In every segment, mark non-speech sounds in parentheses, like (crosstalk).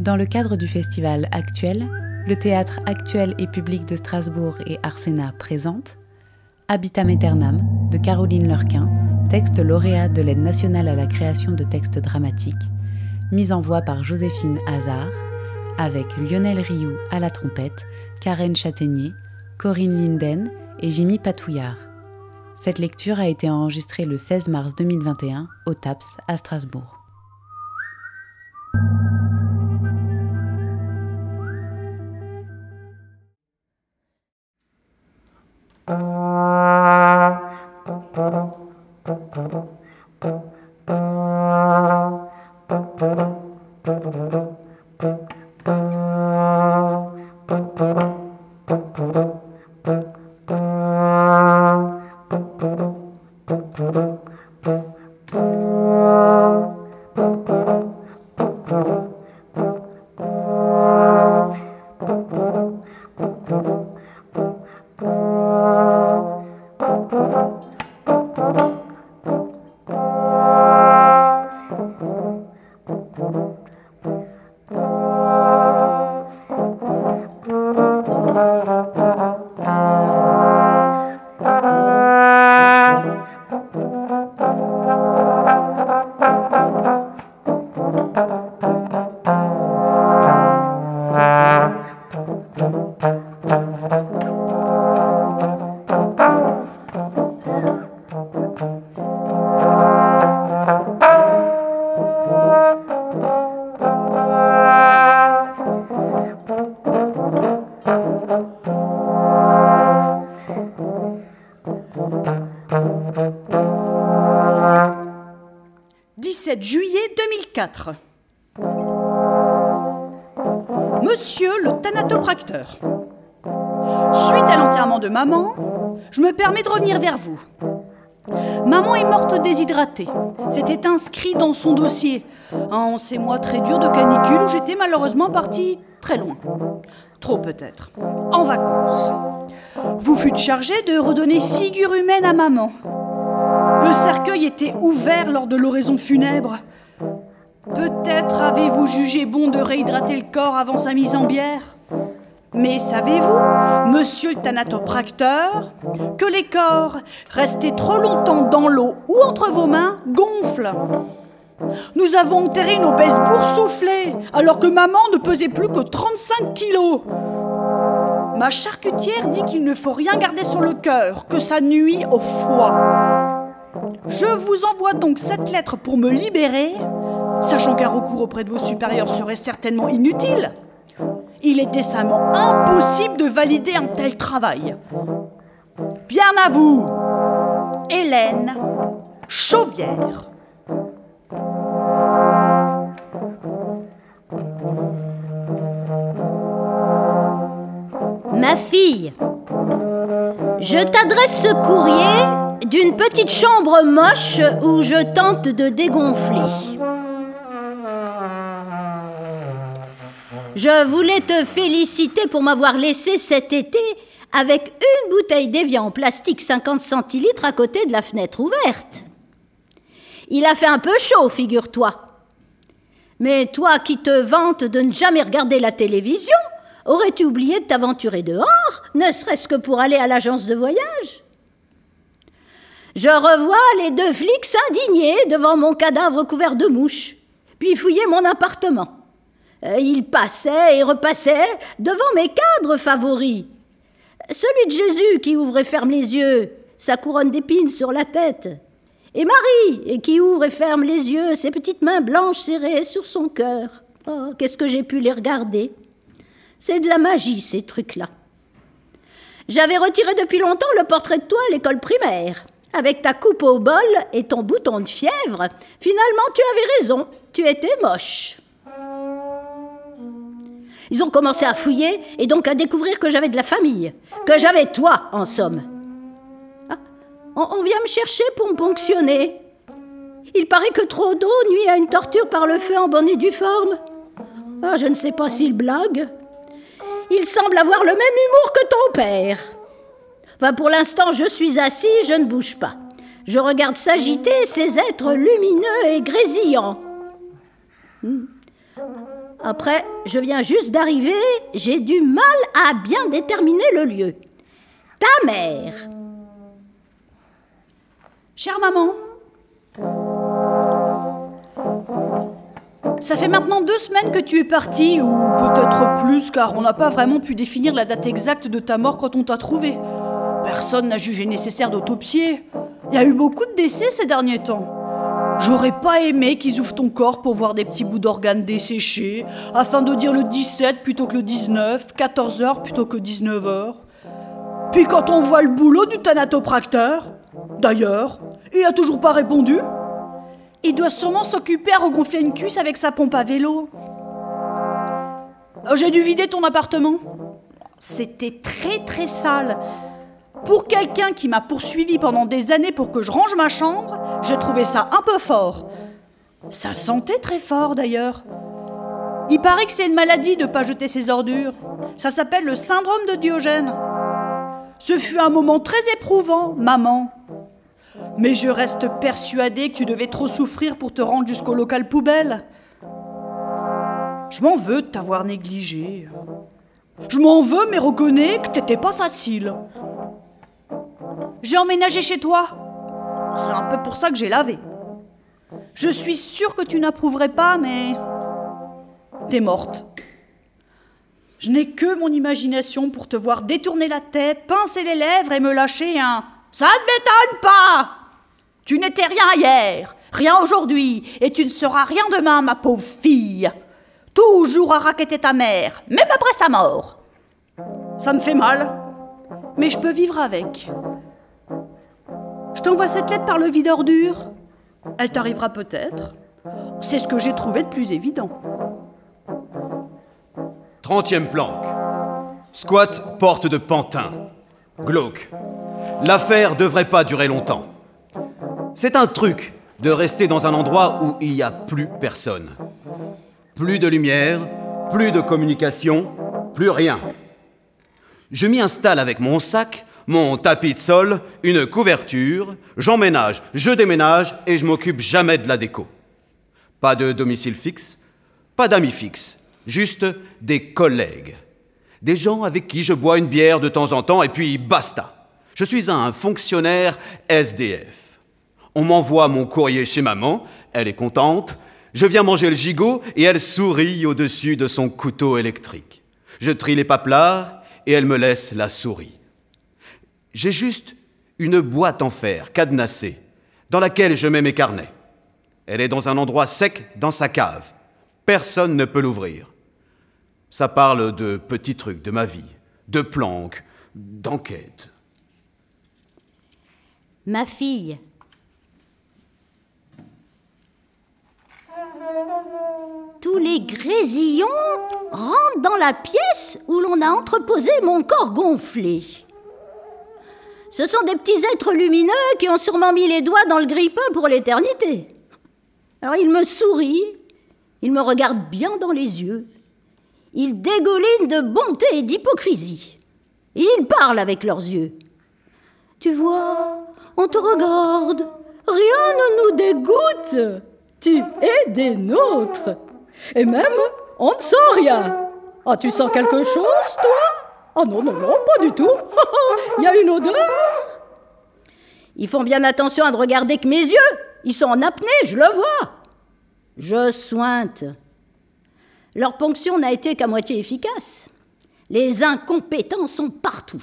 Dans le cadre du festival actuel, le théâtre actuel et public de Strasbourg et Arsena présente Habitam Aeternam de Caroline Lurquin, texte lauréat de l'aide nationale à la création de textes dramatiques, mise en voix par Joséphine Hazard, avec Lionel Rioux à la trompette, Karen Châtaignier, Corinne Linden et Jimmy Patouillard. Cette lecture a été enregistrée le 16 mars 2021 au TAPS à Strasbourg. Juillet 2004. Monsieur le thanatopracteur, suite à l'enterrement de maman, je me permets de revenir vers vous. Maman est morte déshydratée. C'était inscrit dans son dossier. En ces mois très durs de canicule où j'étais malheureusement partie très loin. Trop peut-être. En vacances. Vous fûtes chargé de redonner figure humaine à maman. Le cercueil était ouvert lors de l'oraison funèbre. Réhydrater le corps avant sa mise en bière mais savez-vous, monsieur le thanatopracteur, que les corps restés trop longtemps dans l'eau ou entre vos mains gonflent Nous avons enterré nos obèse boursouflée, alors que maman ne pesait plus que 35 kilos. Ma charcutière dit qu'il ne faut rien garder sur le cœur, que ça nuit au foie. Je vous envoie donc cette lettre pour me libérer, sachant qu'un recours auprès de vos supérieurs serait certainement inutile. Il est décemment impossible de valider un tel travail. Bien à vous, Hélène Chauvière. Ma fille, je t'adresse ce courrier d'une petite chambre moche où je tente de dégonfler. Je voulais te féliciter pour m'avoir laissé cet été avec une bouteille d'évian en plastique 50 centilitres à côté de la fenêtre ouverte. Il a fait un peu chaud, figure-toi. Mais toi qui te vantes de ne jamais regarder la télévision, aurais-tu oublié de t'aventurer dehors, ne serait-ce que pour aller à l'agence de voyage? Je revois les deux flics s'indigner devant mon cadavre couvert de mouches, puis fouiller mon appartement. Euh, ils passaient et repassaient devant mes cadres favoris. Celui de Jésus qui ouvre et ferme les yeux, sa couronne d'épines sur la tête. Et Marie qui ouvre et ferme les yeux, ses petites mains blanches serrées sur son cœur. Oh, qu'est-ce que j'ai pu les regarder C'est de la magie, ces trucs-là. J'avais retiré depuis longtemps le portrait de toi à l'école primaire. Avec ta coupe au bol et ton bouton de fièvre, finalement tu avais raison, tu étais moche. Ils ont commencé à fouiller et donc à découvrir que j'avais de la famille, que j'avais toi, en somme. Ah, on, vient me chercher pour me ponctionner. Il paraît que trop d'eau nuit à une torture par le feu en bonne et due forme. Ah, je ne sais pas s'il blague. Il semble avoir le même humour que ton père pour l'instant, je suis assis, je ne bouge pas. Je regarde s'agiter ces êtres lumineux et grésillants. Hmm. Après, je viens juste d'arriver, j'ai du mal à bien déterminer le lieu. Ta mère. Chère maman, ça fait maintenant deux semaines que tu es partie, ou peut-être plus, car on n'a pas vraiment pu définir la date exacte de ta mort quand on t'a trouvé. Personne n'a jugé nécessaire d'autopsier. Il y a eu beaucoup de décès ces derniers temps. J'aurais pas aimé qu'ils ouvrent ton corps pour voir des petits bouts d'organes desséchés, afin de dire le 17 plutôt que le 19, 14 heures plutôt que 19 heures. Puis quand on voit le boulot du thanatopracteur, d'ailleurs, il a toujours pas répondu. Il doit sûrement s'occuper à regonfler une cuisse avec sa pompe à vélo. Oh, j'ai dû vider ton appartement. C'était très très sale. Pour quelqu'un qui m'a poursuivi pendant des années pour que je range ma chambre, j'ai trouvé ça un peu fort. Ça sentait très fort d'ailleurs. Il paraît que c'est une maladie de ne pas jeter ses ordures. Ça s'appelle le syndrome de Diogène. Ce fut un moment très éprouvant, maman. Mais je reste persuadée que tu devais trop souffrir pour te rendre jusqu'au local poubelle. Je m'en veux de t'avoir négligé. Je m'en veux, mais reconnais que t'étais pas facile. J'ai emménagé chez toi. C'est un peu pour ça que j'ai lavé. Je suis sûre que tu n'approuverais pas, mais. T'es morte. Je n'ai que mon imagination pour te voir détourner la tête, pincer les lèvres et me lâcher un Ça ne m'étonne pas Tu n'étais rien hier, rien aujourd'hui, et tu ne seras rien demain, ma pauvre fille. Toujours à raqueter ta mère, même après sa mort. Ça me fait mal, mais je peux vivre avec. Je t'envoie cette lettre par le vide ordure. Elle t'arrivera peut-être. C'est ce que j'ai trouvé de plus évident. Trentième planque. Squat porte de Pantin. Glauque. L'affaire devrait pas durer longtemps. C'est un truc de rester dans un endroit où il n'y a plus personne. Plus de lumière, plus de communication, plus rien. Je m'y installe avec mon sac mon tapis de sol, une couverture, j'emménage, je déménage et je m'occupe jamais de la déco. Pas de domicile fixe, pas d'amis fixes, juste des collègues. Des gens avec qui je bois une bière de temps en temps et puis basta. Je suis un fonctionnaire SDF. On m'envoie mon courrier chez maman, elle est contente. Je viens manger le gigot et elle sourit au-dessus de son couteau électrique. Je trie les paplards et elle me laisse la souris. J'ai juste une boîte en fer cadenassée dans laquelle je mets mes carnets. Elle est dans un endroit sec dans sa cave. Personne ne peut l'ouvrir. Ça parle de petits trucs de ma vie, de planques, d'enquêtes. Ma fille. Tous les grésillons rentrent dans la pièce où l'on a entreposé mon corps gonflé. Ce sont des petits êtres lumineux qui ont sûrement mis les doigts dans le grippin pour l'éternité. Alors ils me sourient, ils me regardent bien dans les yeux, ils dégoulinent de bonté et d'hypocrisie. Ils parlent avec leurs yeux. Tu vois, on te regarde, rien ne nous dégoûte. Tu es des nôtres. Et même, on ne sent rien. Ah, tu sens quelque chose, toi? Oh non, non, non, pas du tout. (laughs) Il y a une odeur. Ils font bien attention à ne regarder que mes yeux. Ils sont en apnée, je le vois. Je sointe. Leur ponction n'a été qu'à moitié efficace. Les incompétents sont partout.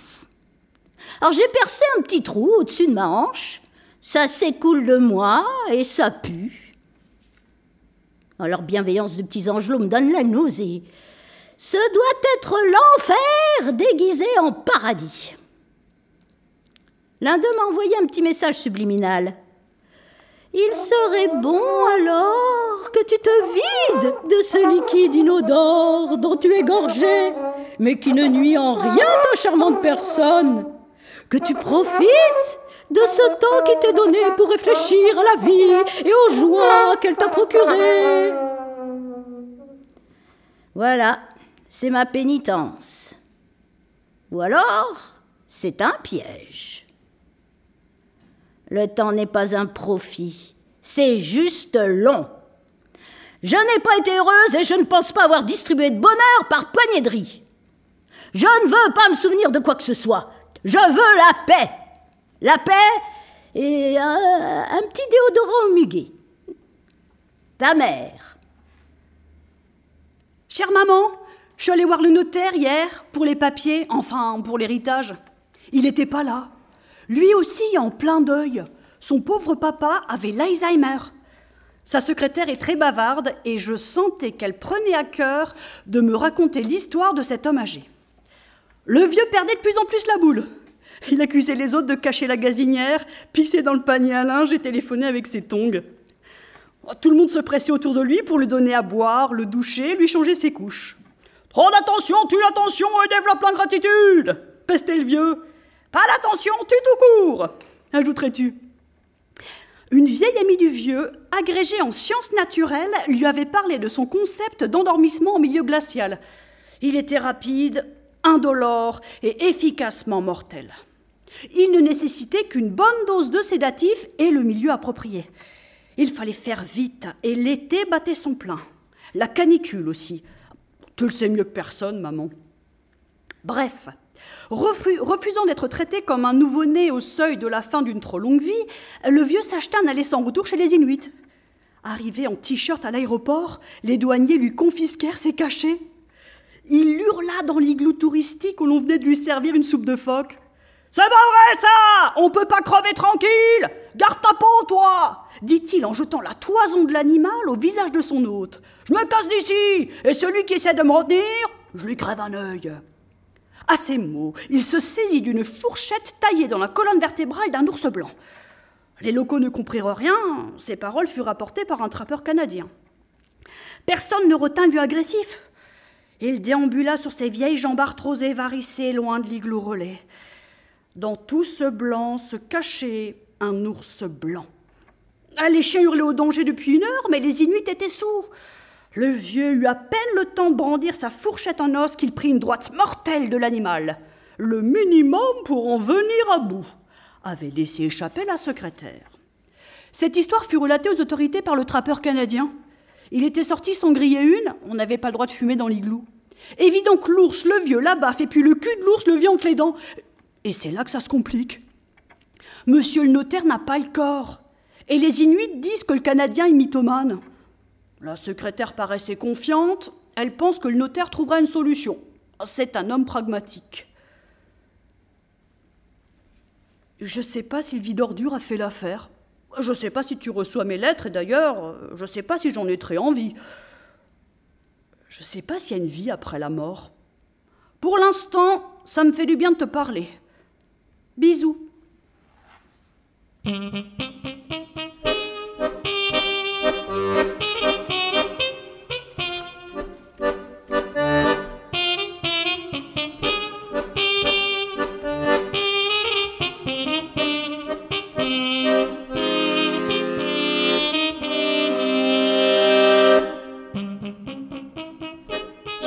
Alors j'ai percé un petit trou au-dessus de ma hanche. Ça s'écoule de moi et ça pue. leur bienveillance de petits angelots me donne la nausée. Ce doit être l'enfer déguisé en paradis. L'un d'eux m'a envoyé un petit message subliminal. Il serait bon alors que tu te vides de ce liquide inodore dont tu es gorgé, mais qui ne nuit en rien ta charmante personne. Que tu profites de ce temps qui t'est donné pour réfléchir à la vie et aux joies qu'elle t'a procurées. Voilà, c'est ma pénitence. Ou alors, c'est un piège. Le temps n'est pas un profit, c'est juste long. Je n'ai pas été heureuse et je ne pense pas avoir distribué de bonheur par poignée de riz. Je ne veux pas me souvenir de quoi que ce soit. Je veux la paix. La paix et un, petit déodorant au muguet. Ta mère. Chère maman, je suis allée voir le notaire hier pour les papiers, enfin pour l'héritage. Il n'était pas là. Lui aussi en plein deuil. Son pauvre papa avait l'Alzheimer. Sa secrétaire est très bavarde et je sentais qu'elle prenait à cœur de me raconter l'histoire de cet homme âgé. Le vieux perdait de plus en plus la boule. Il accusait les autres de cacher la gazinière, pisser dans le panier à linge et téléphoner avec ses tongs. Tout le monde se pressait autour de lui pour lui donner à boire, le doucher, lui changer ses couches. Trop d'attention tue l'attention et développe l'ingratitude pestait le vieux. Pas d'attention, tue tout court ajouterais-tu. Une vieille amie du vieux, agrégée en sciences naturelles, lui avait parlé de son concept d'endormissement en milieu glacial. Il était rapide, indolore et efficacement mortel. Il ne nécessitait qu'une bonne dose de sédatif et le milieu approprié. Il fallait faire vite et l'été battait son plein. La canicule aussi. Tu le sais mieux que personne, maman. Bref, refusant d'être traité comme un nouveau-né au seuil de la fin d'une trop longue vie, le vieux s'acheta un aller sans retour chez les Inuits. Arrivé en t-shirt à l'aéroport, les douaniers lui confisquèrent ses cachets. Il hurla dans l'igloo touristique où l'on venait de lui servir une soupe de phoque. C'est pas vrai ça On peut pas crever tranquille Garde ta peau, toi dit-il en jetant la toison de l'animal au visage de son hôte. Je me casse d'ici Et celui qui essaie de me retenir, je lui crève un œil. À ces mots, il se saisit d'une fourchette taillée dans la colonne vertébrale d'un ours blanc. Les locaux ne comprirent rien, ces paroles furent rapportées par un trappeur canadien. Personne ne retint vieux agressif. Il déambula sur ses vieilles jambes arthrosées varicées loin de l'igloo relais. Dans tout ce blanc se cachait un ours blanc. Les chiens hurlaient au danger depuis une heure, mais les Inuits étaient sourds. Le vieux eut à peine le temps de brandir sa fourchette en os qu'il prit une droite mortelle de l'animal. Le minimum pour en venir à bout, avait laissé échapper la secrétaire. Cette histoire fut relatée aux autorités par le trappeur canadien. Il était sorti sans griller une, on n'avait pas le droit de fumer dans l'igloo. Et vit donc l'ours, le vieux, là-bas, fait puis le cul de l'ours, le vieux entre les dents. Et c'est là que ça se complique. Monsieur le notaire n'a pas le corps. Et les Inuits disent que le Canadien est mythomane. La secrétaire paraissait confiante, elle pense que le notaire trouvera une solution. C'est un homme pragmatique. Je ne sais pas si le vide ordure a fait l'affaire. Je ne sais pas si tu reçois mes lettres, et d'ailleurs, je ne sais pas si j'en ai très envie. Je ne sais pas s'il y a une vie après la mort. Pour l'instant, ça me fait du bien de te parler. Bisous.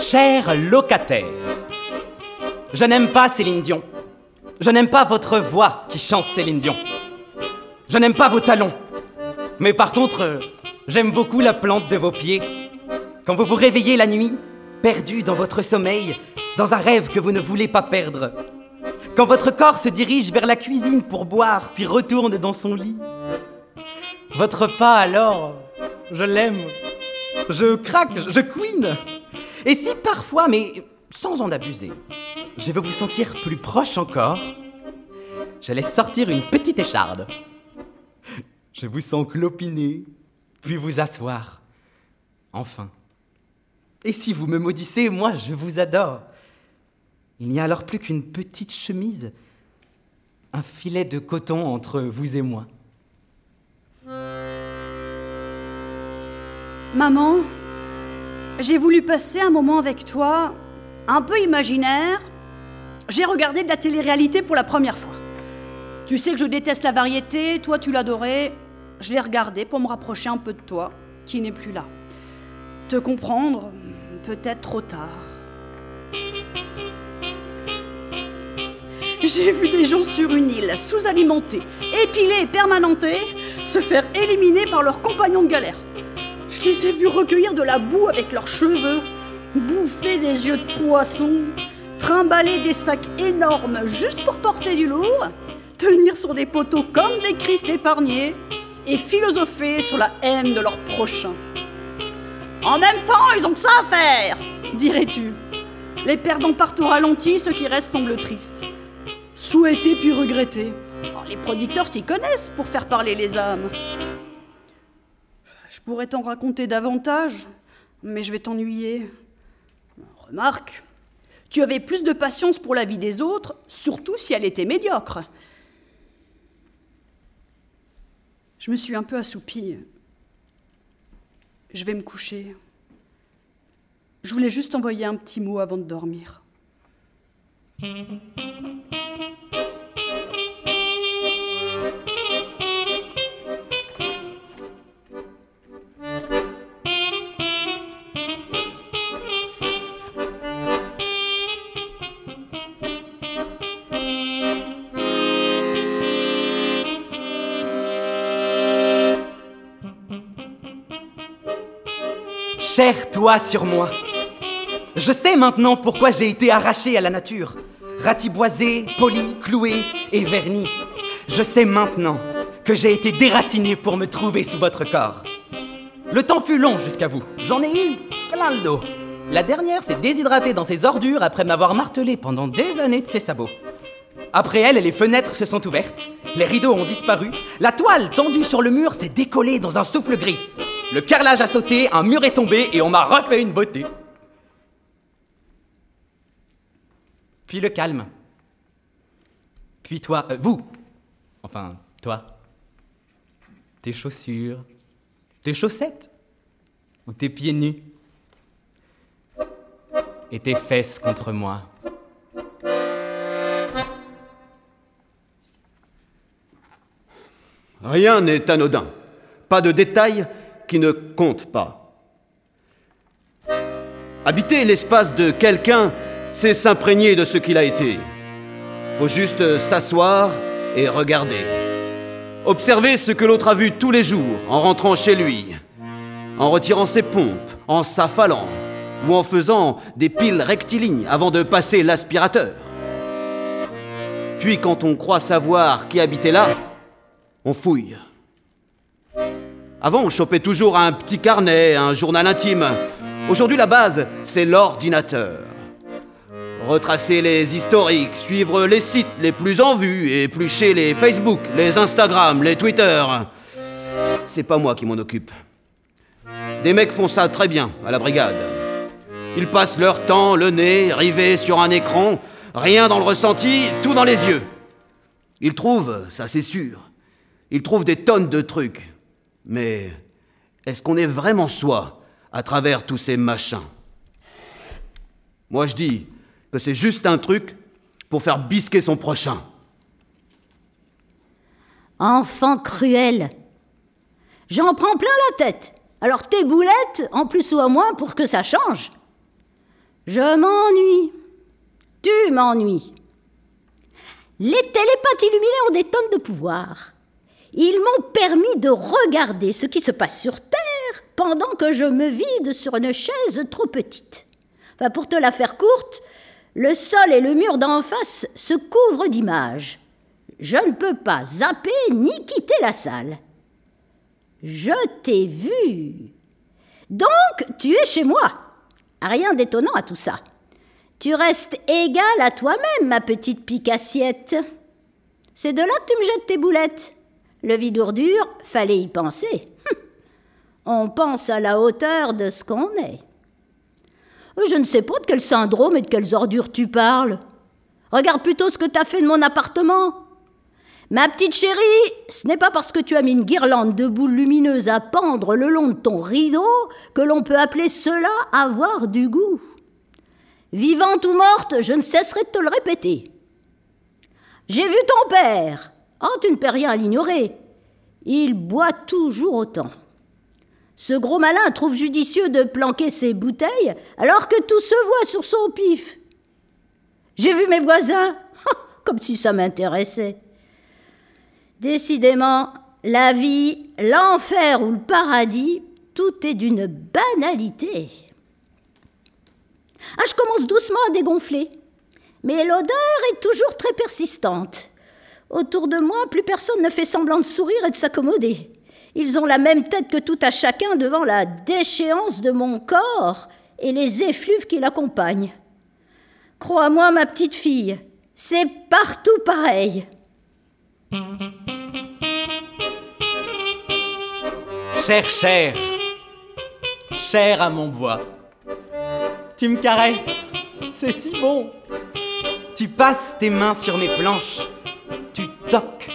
Cher locataire, je n'aime pas Céline Dion. Je n'aime pas votre voix qui chante Céline Dion. Je n'aime pas vos talons. Mais par contre, euh, j'aime beaucoup la plante de vos pieds. Quand vous vous réveillez la nuit, perdu dans votre sommeil, dans un rêve que vous ne voulez pas perdre. Quand votre corps se dirige vers la cuisine pour boire, puis retourne dans son lit. Votre pas alors, je l'aime. Je craque, je couine. Et si parfois, mais sans en abuser, je veux vous sentir plus proche encore, je laisse sortir une petite écharde. Je vous sens clopiner, puis vous asseoir. Enfin. Et si vous me maudissez, moi je vous adore. Il n'y a alors plus qu'une petite chemise, un filet de coton entre vous et moi. Maman, j'ai voulu passer un moment avec toi, un peu imaginaire. J'ai regardé de la télé-réalité pour la première fois. Tu sais que je déteste la variété, toi tu l'adorais. Je l'ai regardé pour me rapprocher un peu de toi, qui n'est plus là. Te comprendre, peut-être trop tard. J'ai vu des gens sur une île, sous-alimentés, épilés et permanentés, se faire éliminer par leurs compagnons de galère. Je les ai vus recueillir de la boue avec leurs cheveux, bouffer des yeux de poisson, trimballer des sacs énormes juste pour porter du lourd, tenir sur des poteaux comme des Christ épargnés et philosopher sur la haine de leur prochain. En même temps, ils ont que ça à faire, dirais-tu. Les perdants partent au ralenti, ceux qui restent semblent tristes. Souhaiter puis regretter. Oh, les producteurs s'y connaissent pour faire parler les âmes. Je pourrais t'en raconter davantage, mais je vais t'ennuyer. Remarque, tu avais plus de patience pour la vie des autres, surtout si elle était médiocre. Je me suis un peu assoupie. Je vais me coucher. Je voulais juste envoyer un petit mot avant de dormir. Cher toi sur moi. Je sais maintenant pourquoi j'ai été arraché à la nature, ratiboisé, poli, cloué et verni. Je sais maintenant que j'ai été déraciné pour me trouver sous votre corps. Le temps fut long jusqu'à vous. J'en ai eu plein le dos. La dernière s'est déshydratée dans ses ordures après m'avoir martelé pendant des années de ses sabots. Après elle, les fenêtres se sont ouvertes, les rideaux ont disparu, la toile tendue sur le mur s'est décollée dans un souffle gris. Le carrelage a sauté, un mur est tombé et on m'a refait une beauté. Puis le calme. Puis toi, euh, vous, enfin toi, tes chaussures, tes chaussettes, ou tes pieds nus, et tes fesses contre moi. Rien n'est anodin. Pas de détails qui ne comptent pas. Habiter l'espace de quelqu'un, c'est s'imprégner de ce qu'il a été. Faut juste s'asseoir et regarder. Observer ce que l'autre a vu tous les jours en rentrant chez lui, en retirant ses pompes, en s'affalant ou en faisant des piles rectilignes avant de passer l'aspirateur. Puis quand on croit savoir qui habitait là, on fouille. Avant, on chopait toujours un petit carnet, un journal intime. Aujourd'hui, la base, c'est l'ordinateur. Retracer les historiques, suivre les sites les plus en vue, éplucher les Facebook, les Instagram, les Twitter. C'est pas moi qui m'en occupe. Des mecs font ça très bien à la brigade. Ils passent leur temps, le nez, rivés sur un écran, rien dans le ressenti, tout dans les yeux. Ils trouvent, ça c'est sûr, ils trouvent des tonnes de trucs. Mais est-ce qu'on est vraiment soi à travers tous ces machins? Moi je dis que c'est juste un truc pour faire bisquer son prochain. Enfant cruel. J'en prends plein la tête. Alors tes boulettes, en plus ou en moins, pour que ça change. Je m'ennuie. Tu m'ennuies. Les télépathes illuminés ont des tonnes de pouvoir. Ils m'ont permis de regarder ce qui se passe sur Terre pendant que je me vide sur une chaise trop petite. Enfin, pour te la faire courte, le sol et le mur d'en face se couvrent d'images. Je ne peux pas zapper ni quitter la salle. Je t'ai vu. Donc, tu es chez moi. Rien d'étonnant à tout ça. Tu restes égal à toi-même, ma petite pique-assiette. C'est de là que tu me jettes tes boulettes. Le vide-ordure, fallait y penser. Hum. On pense à la hauteur de ce qu'on est. Je ne sais pas de quel syndrome et de quelles ordures tu parles. Regarde plutôt ce que t'as fait de mon appartement. Ma petite chérie, ce n'est pas parce que tu as mis une guirlande de boules lumineuses à pendre le long de ton rideau que l'on peut appeler cela avoir du goût. Vivante ou morte, je ne cesserai de te le répéter. J'ai vu ton père. Oh, tu ne peux rien à l'ignorer. Il boit toujours autant. Ce gros malin trouve judicieux de planquer ses bouteilles alors que tout se voit sur son pif. J'ai vu mes voisins, comme si ça m'intéressait. Décidément, la vie, l'enfer ou le paradis, tout est d'une banalité. Ah, je commence doucement à dégonfler. Mais l'odeur est toujours très persistante. Autour de moi, plus personne ne fait semblant de sourire et de s'accommoder. Ils ont la même tête que tout à chacun devant la déchéance de mon corps et les effluves qui l'accompagnent. Crois-moi, ma petite fille, c'est partout pareil. Cher, cher, cher à mon bois, tu me caresses, c'est si bon. Tu passes tes mains sur mes planches, toques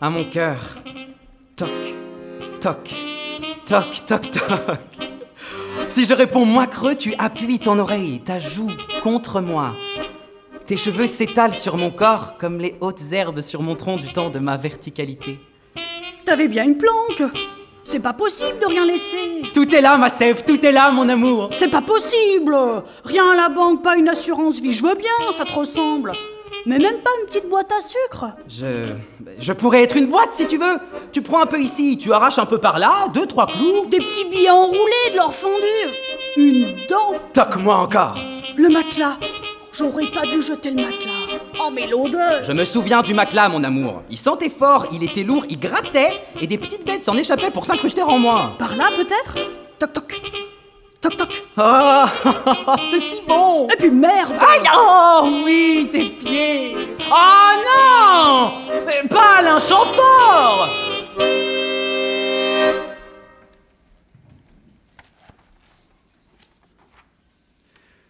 à mon cœur. Toc, toc, toc, toc, toc. Si je réponds moi creux, tu appuies ton oreille, ta joue contre moi. Tes cheveux s'étalent sur mon corps comme les hautes herbes sur mon tronc du temps de ma verticalité. T'avais bien une planque C'est pas possible de rien laisser Tout est là, ma sève, tout est là, mon amour. C'est pas possible Rien à la banque, pas une assurance vie, je veux bien, ça te ressemble mais même pas une petite boîte à sucre Je. Je pourrais être une boîte si tu veux. Tu prends un peu ici, tu arraches un peu par là, deux, trois clous. Des petits billets enroulés, de l'or fondu Une dent Toque-moi encore Le matelas J'aurais pas dû jeter le matelas Oh mais l'odeur Je me souviens du matelas, mon amour. Il sentait fort, il était lourd, il grattait, et des petites bêtes s'en échappaient pour s'incruster en moi. Par là peut-être? Toc toc Toc toc Ah, (laughs) c'est si bon Et puis merde Aïe Oh oui, tes pieds Oh non Mais Pas Alain Chamfort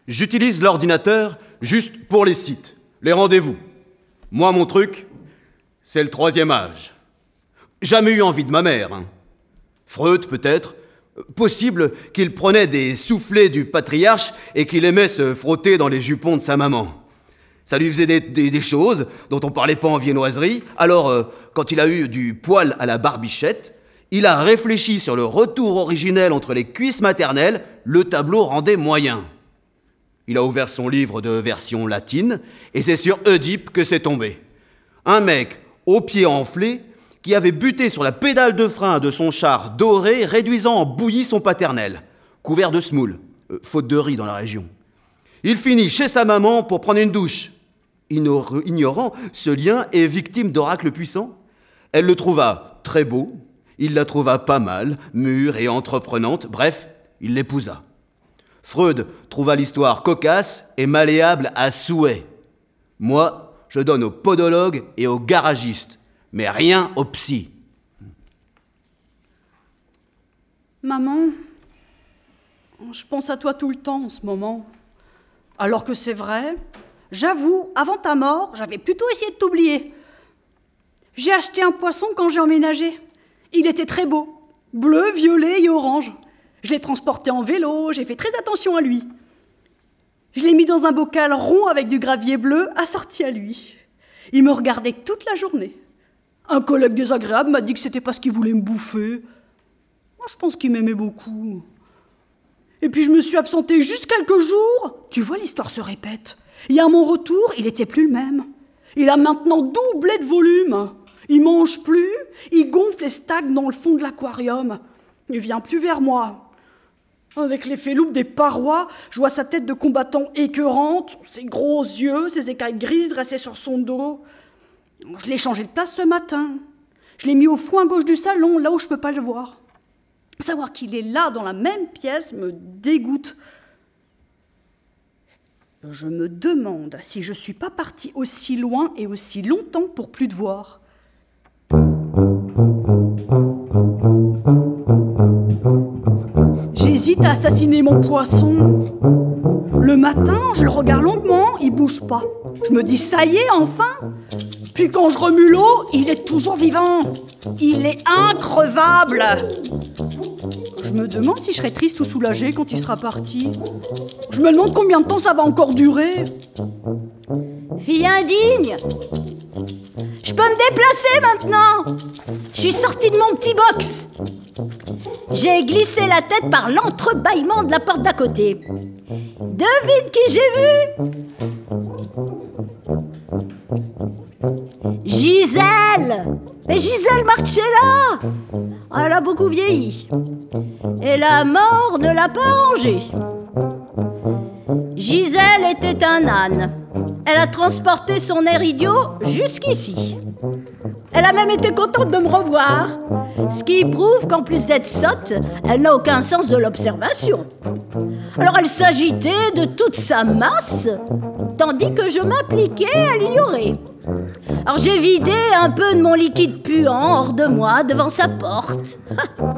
J'utilise l'ordinateur juste pour les sites, les rendez-vous. Moi, mon truc, c'est le troisième âge. Jamais eu envie de ma mère. hein. Freud, peut-être. Possible qu'il prenait des soufflets du patriarche et qu'il aimait se frotter dans les jupons de sa maman. Ça lui faisait des, choses dont on parlait pas en viennoiserie. Alors, euh, quand il a eu du poil à la barbichette, il a réfléchi sur le retour originel entre les cuisses maternelles, le tableau rendait moyen. Il a ouvert son livre de version latine et c'est sur Oedipe que c'est tombé. Un mec aux pieds enflés qui avait buté sur la pédale de frein de son char doré, réduisant en bouillie son paternel, couvert de semoule, euh, faute de riz dans la région. Il finit chez sa maman pour prendre une douche. Ignor- Ignorant ce lien et victime d'oracles puissants, elle le trouva très beau, il la trouva pas mal, mûre et entreprenante, bref, il l'épousa. Freud trouva l'histoire cocasse et malléable à souhait. Moi, je donne aux podologues et aux garagistes, mais rien aux psy. Maman, je pense à toi tout le temps en ce moment. Alors que c'est vrai, j'avoue, avant ta mort, j'avais plutôt essayé de t'oublier. J'ai acheté un poisson quand j'ai emménagé. Il était très beau, bleu, violet et orange. Je l'ai transporté en vélo, j'ai fait très attention à lui. Je l'ai mis dans un bocal rond avec du gravier bleu assorti à lui. Il me regardait toute la journée. Un collègue désagréable m'a dit que c'était parce qu'il voulait me bouffer. Moi, je pense qu'il m'aimait beaucoup. Et puis je me suis absentée juste quelques jours. Tu vois, l'histoire se répète. Et à mon retour, il était plus le même. Il a maintenant doublé de volume. Il mange plus, il gonfle et stagne dans le fond de l'aquarium. Il vient plus vers moi. Avec l'effet loupe des parois, je vois sa tête de combattant écœurante, ses gros yeux, ses écailles grises dressées sur son dos. Je l'ai changé de place ce matin. Je l'ai mis au fond à gauche du salon, là où je peux pas le voir. Savoir qu'il est là dans la même pièce me dégoûte. Je me demande si je suis pas partie aussi loin et aussi longtemps pour plus te voir. J'hésite à assassiner mon poisson. Le matin, je le regarde longuement, il bouge pas. Je me dis ça y est, enfin. Puis quand je remue l'eau, il est toujours vivant. Il est increvable. Je me demande si je serai triste ou soulagée quand il sera parti. Je me demande combien de temps ça va encore durer. Fille indigne Je peux me déplacer maintenant Je suis sortie de mon petit box J'ai glissé la tête par l'entrebâillement de la porte d'à côté. Devine qui j'ai vu? Gisèle Mais Gisèle Marcella Elle a beaucoup vieilli. Et la mort ne l'a pas arrangée. Gisèle était un âne. Elle a transporté son air idiot jusqu'ici. Elle a même été contente de me revoir, ce qui prouve qu'en plus d'être sotte, elle n'a aucun sens de l'observation. Alors elle s'agitait de toute sa masse, tandis que je m'appliquais à l'ignorer. Alors j'ai vidé un peu de mon liquide puant hors de moi devant sa porte. (laughs)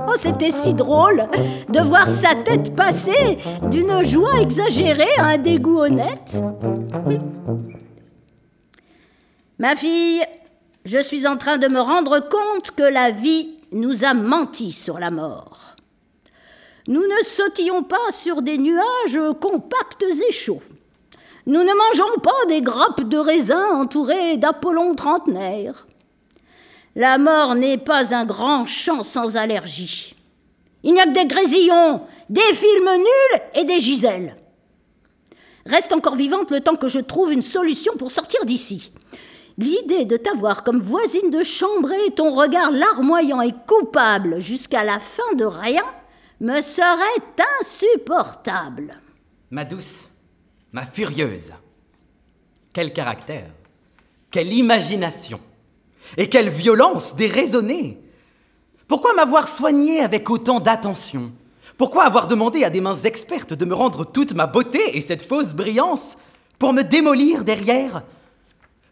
Oh, c'était si drôle de voir sa tête passer d'une joie exagérée à un dégoût honnête. Ma fille, je suis en train de me rendre compte que la vie nous a menti sur la mort. Nous ne sautillons pas sur des nuages compacts et chauds. Nous ne mangeons pas des grappes de raisin entourées d'Apollon trentenaire. La mort n'est pas un grand champ sans allergie. Il n'y a que des grésillons, des films nuls et des giselles. Reste encore vivante le temps que je trouve une solution pour sortir d'ici. L'idée de t'avoir comme voisine de chambre et ton regard larmoyant et coupable jusqu'à la fin de rien me serait insupportable. Ma douce, ma furieuse. Quel caractère, quelle imagination, et quelle violence déraisonnée. Pourquoi m'avoir soigné avec autant d'attention? Pourquoi avoir demandé à des mains expertes de me rendre toute ma beauté et cette fausse brillance pour me démolir derrière?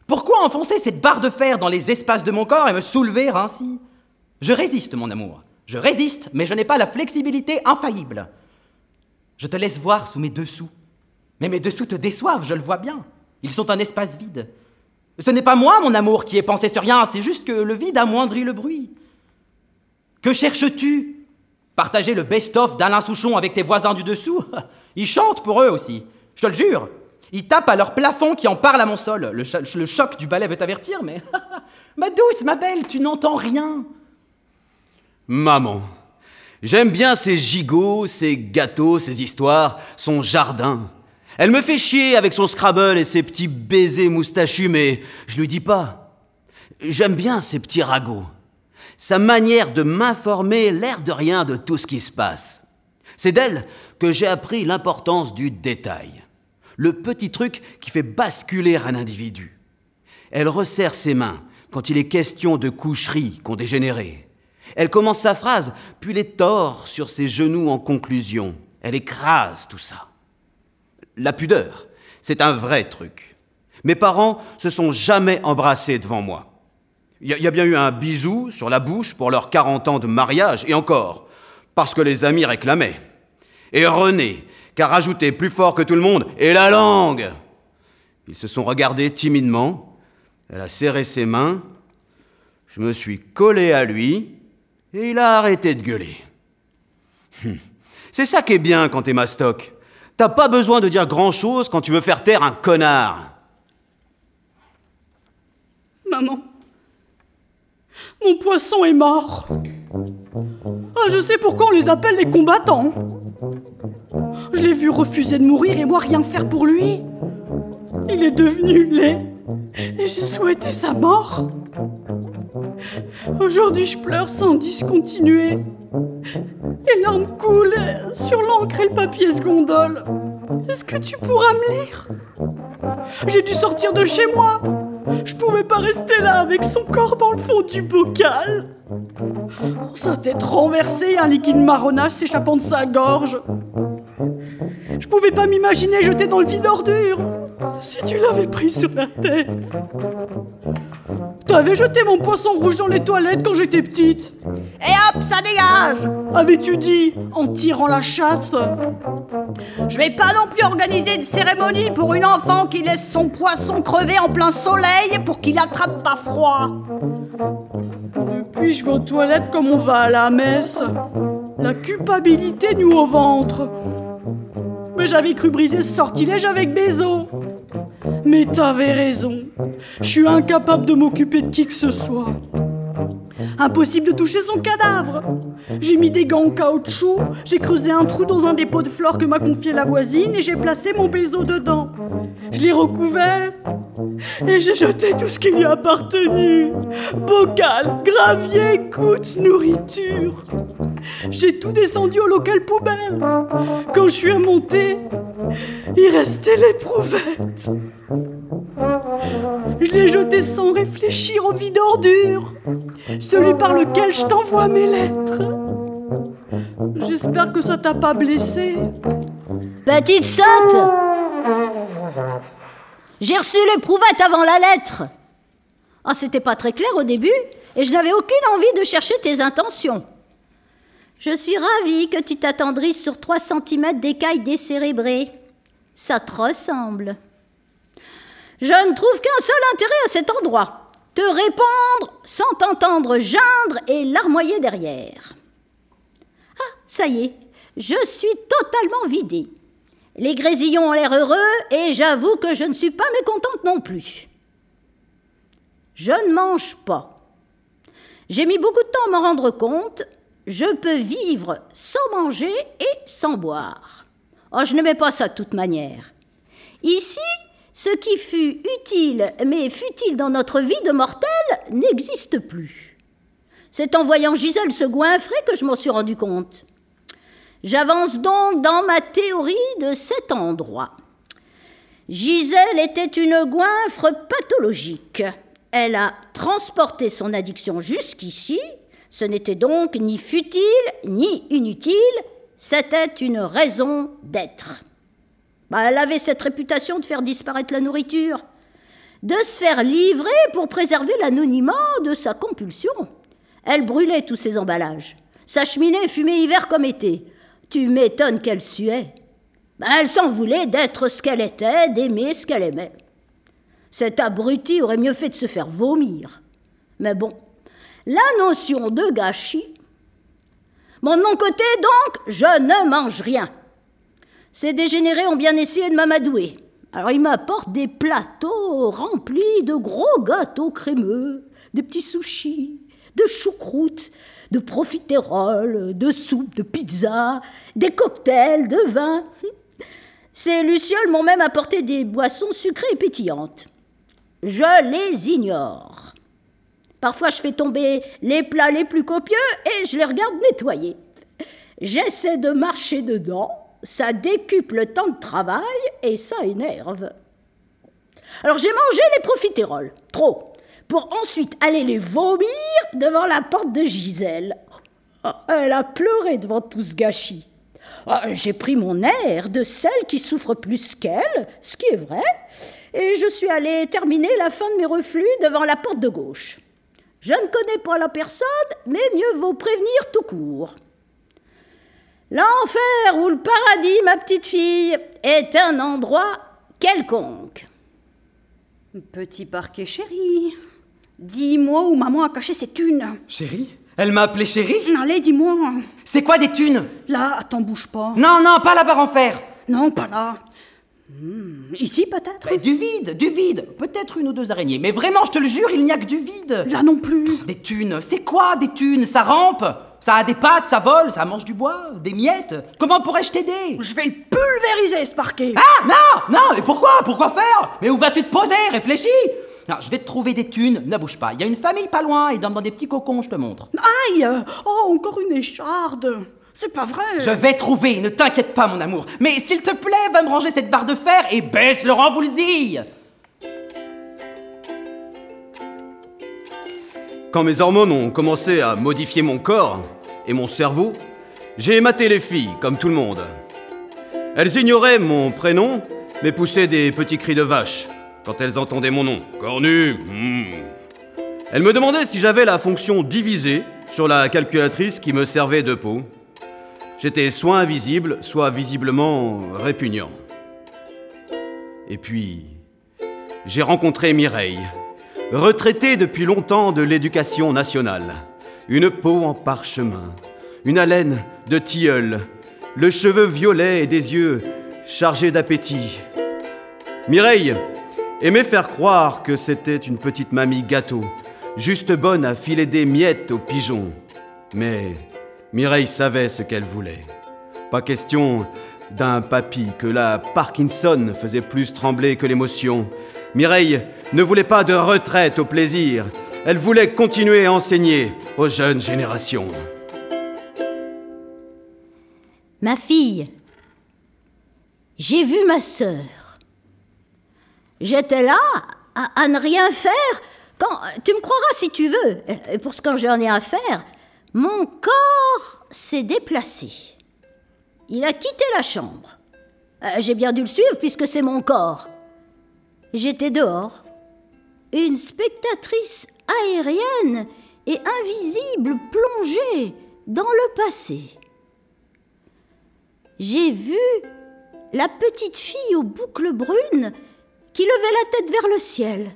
Pourquoi enfoncer cette barre de fer dans les espaces de mon corps et me soulever ainsi? Je résiste, mon amour. Je résiste, mais je n'ai pas la flexibilité infaillible. Je te laisse voir sous mes dessous. Mais mes dessous te déçoivent, je le vois bien. Ils sont un espace vide. Ce n'est pas moi, mon amour, qui ai pensé sur rien, c'est juste que le vide amoindrit le bruit. Que cherches-tu? Partager le best-of d'Alain Souchon avec tes voisins du dessous? (laughs) Ils chantent pour eux aussi, je te le jure. Ils tapent à leur plafond qui en parle à mon sol. Le, le choc du balai veut t'avertir, mais... (laughs) ma douce, ma belle, tu n'entends rien. Maman, j'aime bien ces gigots, ces gâteaux, ces histoires, son jardin. Elle me fait chier avec son Scrabble et ses petits baisers moustachus, mais je lui dis pas. J'aime bien ces petits ragots. Sa manière de m'informer l'air de rien de tout ce qui se passe. C'est d'elle que j'ai appris l'importance du détail. Le petit truc qui fait basculer un individu. Elle resserre ses mains quand il est question de coucherie qu'on dégénéré. Elle commence sa phrase, puis les tord sur ses genoux en conclusion. Elle écrase tout ça. La pudeur, c'est un vrai truc. Mes parents se sont jamais embrassés devant moi. Il y, a bien eu un bisou sur la bouche pour leurs 40 ans de mariage, et encore, parce que les amis réclamaient. Et René, qui a rajouté plus fort que tout le monde, et la langue Ils se sont regardés timidement, elle a serré ses mains, je me suis collé à lui, et il a arrêté de gueuler. (laughs) C'est ça qui est bien quand t'es mastoc. T'as pas besoin de dire grand-chose quand tu veux faire taire un connard. Maman, mon poisson est mort. Ah, je sais pourquoi on les appelle les combattants. Je l'ai vu refuser de mourir et moi rien faire pour lui. Il est devenu laid et j'ai souhaité sa mort. Aujourd'hui, je pleure sans discontinuer. Les larmes coulent sur l'encre et le papier se gondole. Est-ce que tu pourras me lire? J'ai dû sortir de chez moi. Je pouvais pas rester là avec son corps dans le fond du bocal. Sa tête renversée, un liquide marronnage s'échappant de sa gorge. Je pouvais pas m'imaginer jeter dans le vide ordure. Si tu l'avais pris sur la tête. T'avais jeté mon poisson rouge dans les toilettes quand j'étais petite. Et hop, ça dégage Avais-tu dit en tirant la chasse? Je vais pas non plus organiser une cérémonie pour une enfant qui laisse son poisson crever en plein soleil pour qu'il attrape pas froid. Depuis, je vais aux toilettes comme on va à la messe? La culpabilité nous au ventre. Mais j'avais cru briser ce sortilège avec Bézo. Mais t'avais raison. Je suis incapable de m'occuper de qui que ce soit. Impossible de toucher son cadavre. J'ai mis des gants en caoutchouc, j'ai creusé un trou dans un dépôt de fleurs que m'a confié la voisine et j'ai placé mon bézo dedans. Je l'ai recouvert et j'ai jeté tout ce qui lui appartenu. Bocal, gravier, gouttes, nourriture. J'ai tout descendu au local poubelle. Quand je suis remontée, il restait l'éprouvette. Je l'ai jeté sans réfléchir au vide ordure, celui par lequel je t'envoie mes lettres. J'espère que ça t'a pas blessé. Petite sotte J'ai reçu l'éprouvette avant la lettre. Ah, c'était pas très clair au début, et je n'avais aucune envie de chercher tes intentions. Je suis ravie que tu t'attendrisses sur 3 cm d'écailles décérébrées. Ça te ressemble. Je ne trouve qu'un seul intérêt à cet endroit. Te répondre sans t'entendre geindre et larmoyer derrière. Ah, ça y est, je suis totalement vidée. Les grésillons ont l'air heureux et j'avoue que je ne suis pas mécontente non plus. Je ne mange pas. J'ai mis beaucoup de temps à m'en rendre compte. Je peux vivre sans manger et sans boire. Oh, je n'aimais pas ça de toute manière. Ici, ce qui fut utile, mais futile dans notre vie de mortel, n'existe plus. C'est en voyant Gisèle se goinfrer que je m'en suis rendu compte. J'avance donc dans ma théorie de cet endroit. Gisèle était une goinfre pathologique. Elle a transporté son addiction jusqu'ici. Ce n'était donc ni futile ni inutile, c'était une raison d'être. Bah, elle avait cette réputation de faire disparaître la nourriture, de se faire livrer pour préserver l'anonymat de sa compulsion. Elle brûlait tous ses emballages. Sa cheminée fumait hiver comme été. Tu m'étonnes qu'elle suait. Bah, elle s'en voulait d'être ce qu'elle était, d'aimer ce qu'elle aimait. Cet abruti aurait mieux fait de se faire vomir. Mais bon, la notion de gâchis Bon, de mon côté, donc, je ne mange rien. Ces dégénérés ont bien essayé de m'amadouer. Alors ils m'apportent des plateaux remplis de gros gâteaux crémeux, des petits sushis, de choucroute, de profiteroles, de soupe, de pizza, des cocktails, de vin. Ces lucioles m'ont même apporté des boissons sucrées et pétillantes. Je les ignore. Parfois, je fais tomber les plats les plus copieux et je les regarde nettoyer. J'essaie de marcher dedans, ça décuple le temps de travail et ça énerve. Alors j'ai mangé les profiteroles, trop, pour ensuite aller les vomir devant la porte de Gisèle. Ah, elle a pleuré devant tout ce gâchis. Ah, j'ai pris mon air de celle qui souffre plus qu'elle, ce qui est vrai, et je suis allée terminer la fin de mes reflux devant la porte de gauche. Je ne connais pas la personne, mais mieux vaut prévenir tout court. L'enfer ou le paradis, ma petite fille, est un endroit quelconque. Petit parquet chéri, dis-moi où maman a caché ses thunes. Chérie Elle m'a appelé chérie? Allez, dis-moi. C'est quoi des thunes? Là, attends, bouge pas. Non, non, pas la barre en fer Non, pas là. Hmm, ici, peut-être? Du vide, du vide. Peut-être une ou deux araignées, mais vraiment, je te le jure, il n'y a que du vide. Là non plus. Des thunes. C'est quoi des thunes? Ça rampe? Ça a des pattes, ça vole, ça mange du bois, des miettes? Comment pourrais-je t'aider? Je vais le pulvériser, ce parquet. Ah Non Non Mais pourquoi? Pourquoi faire? Mais où vas-tu te poser? Réfléchis. Non, je vais te trouver des thunes, ne bouge pas. Il y a une famille pas loin, ils dorment dans des petits cocons, je te montre. Aïe! Oh, encore une écharde C'est pas vrai Je vais trouver, ne t'inquiète pas, mon amour. Mais s'il te plaît, va me ranger cette barre de fer et baisse le renvoulzille Quand mes hormones ont commencé à modifier mon corps et mon cerveau, j'ai ématé les filles, comme tout le monde. Elles ignoraient mon prénom, mais poussaient des petits cris de vache quand elles entendaient mon nom. Cornu hmm. Elles me demandaient si j'avais la fonction divisée sur la calculatrice qui me servait de peau. J'étais soit invisible, soit visiblement répugnant. Et puis, j'ai rencontré Mireille, retraitée depuis longtemps de l'éducation nationale. Une peau en parchemin, une haleine de tilleul, le cheveu violet et des yeux chargés d'appétit. Mireille aimait faire croire que c'était une petite mamie gâteau, juste bonne à filer des miettes aux pigeons. Mais Mireille savait ce qu'elle voulait. Pas question d'un papy que la Parkinson faisait plus trembler que l'émotion. Mireille ne voulait pas de retraite au plaisir. Elle voulait continuer à enseigner aux jeunes générations. Ma fille, j'ai vu ma sœur. J'étais là à, ne rien faire quand. Tu me croiras si tu veux. Pour ce que j'en ai à faire, mon corps s'est déplacé. Il a quitté la chambre. Euh, j'ai bien dû le suivre puisque c'est mon corps. J'étais dehors. Une spectatrice aérienne et invisible plongée dans le passé. J'ai vu la petite fille aux boucles brunes qui levait la tête vers le ciel.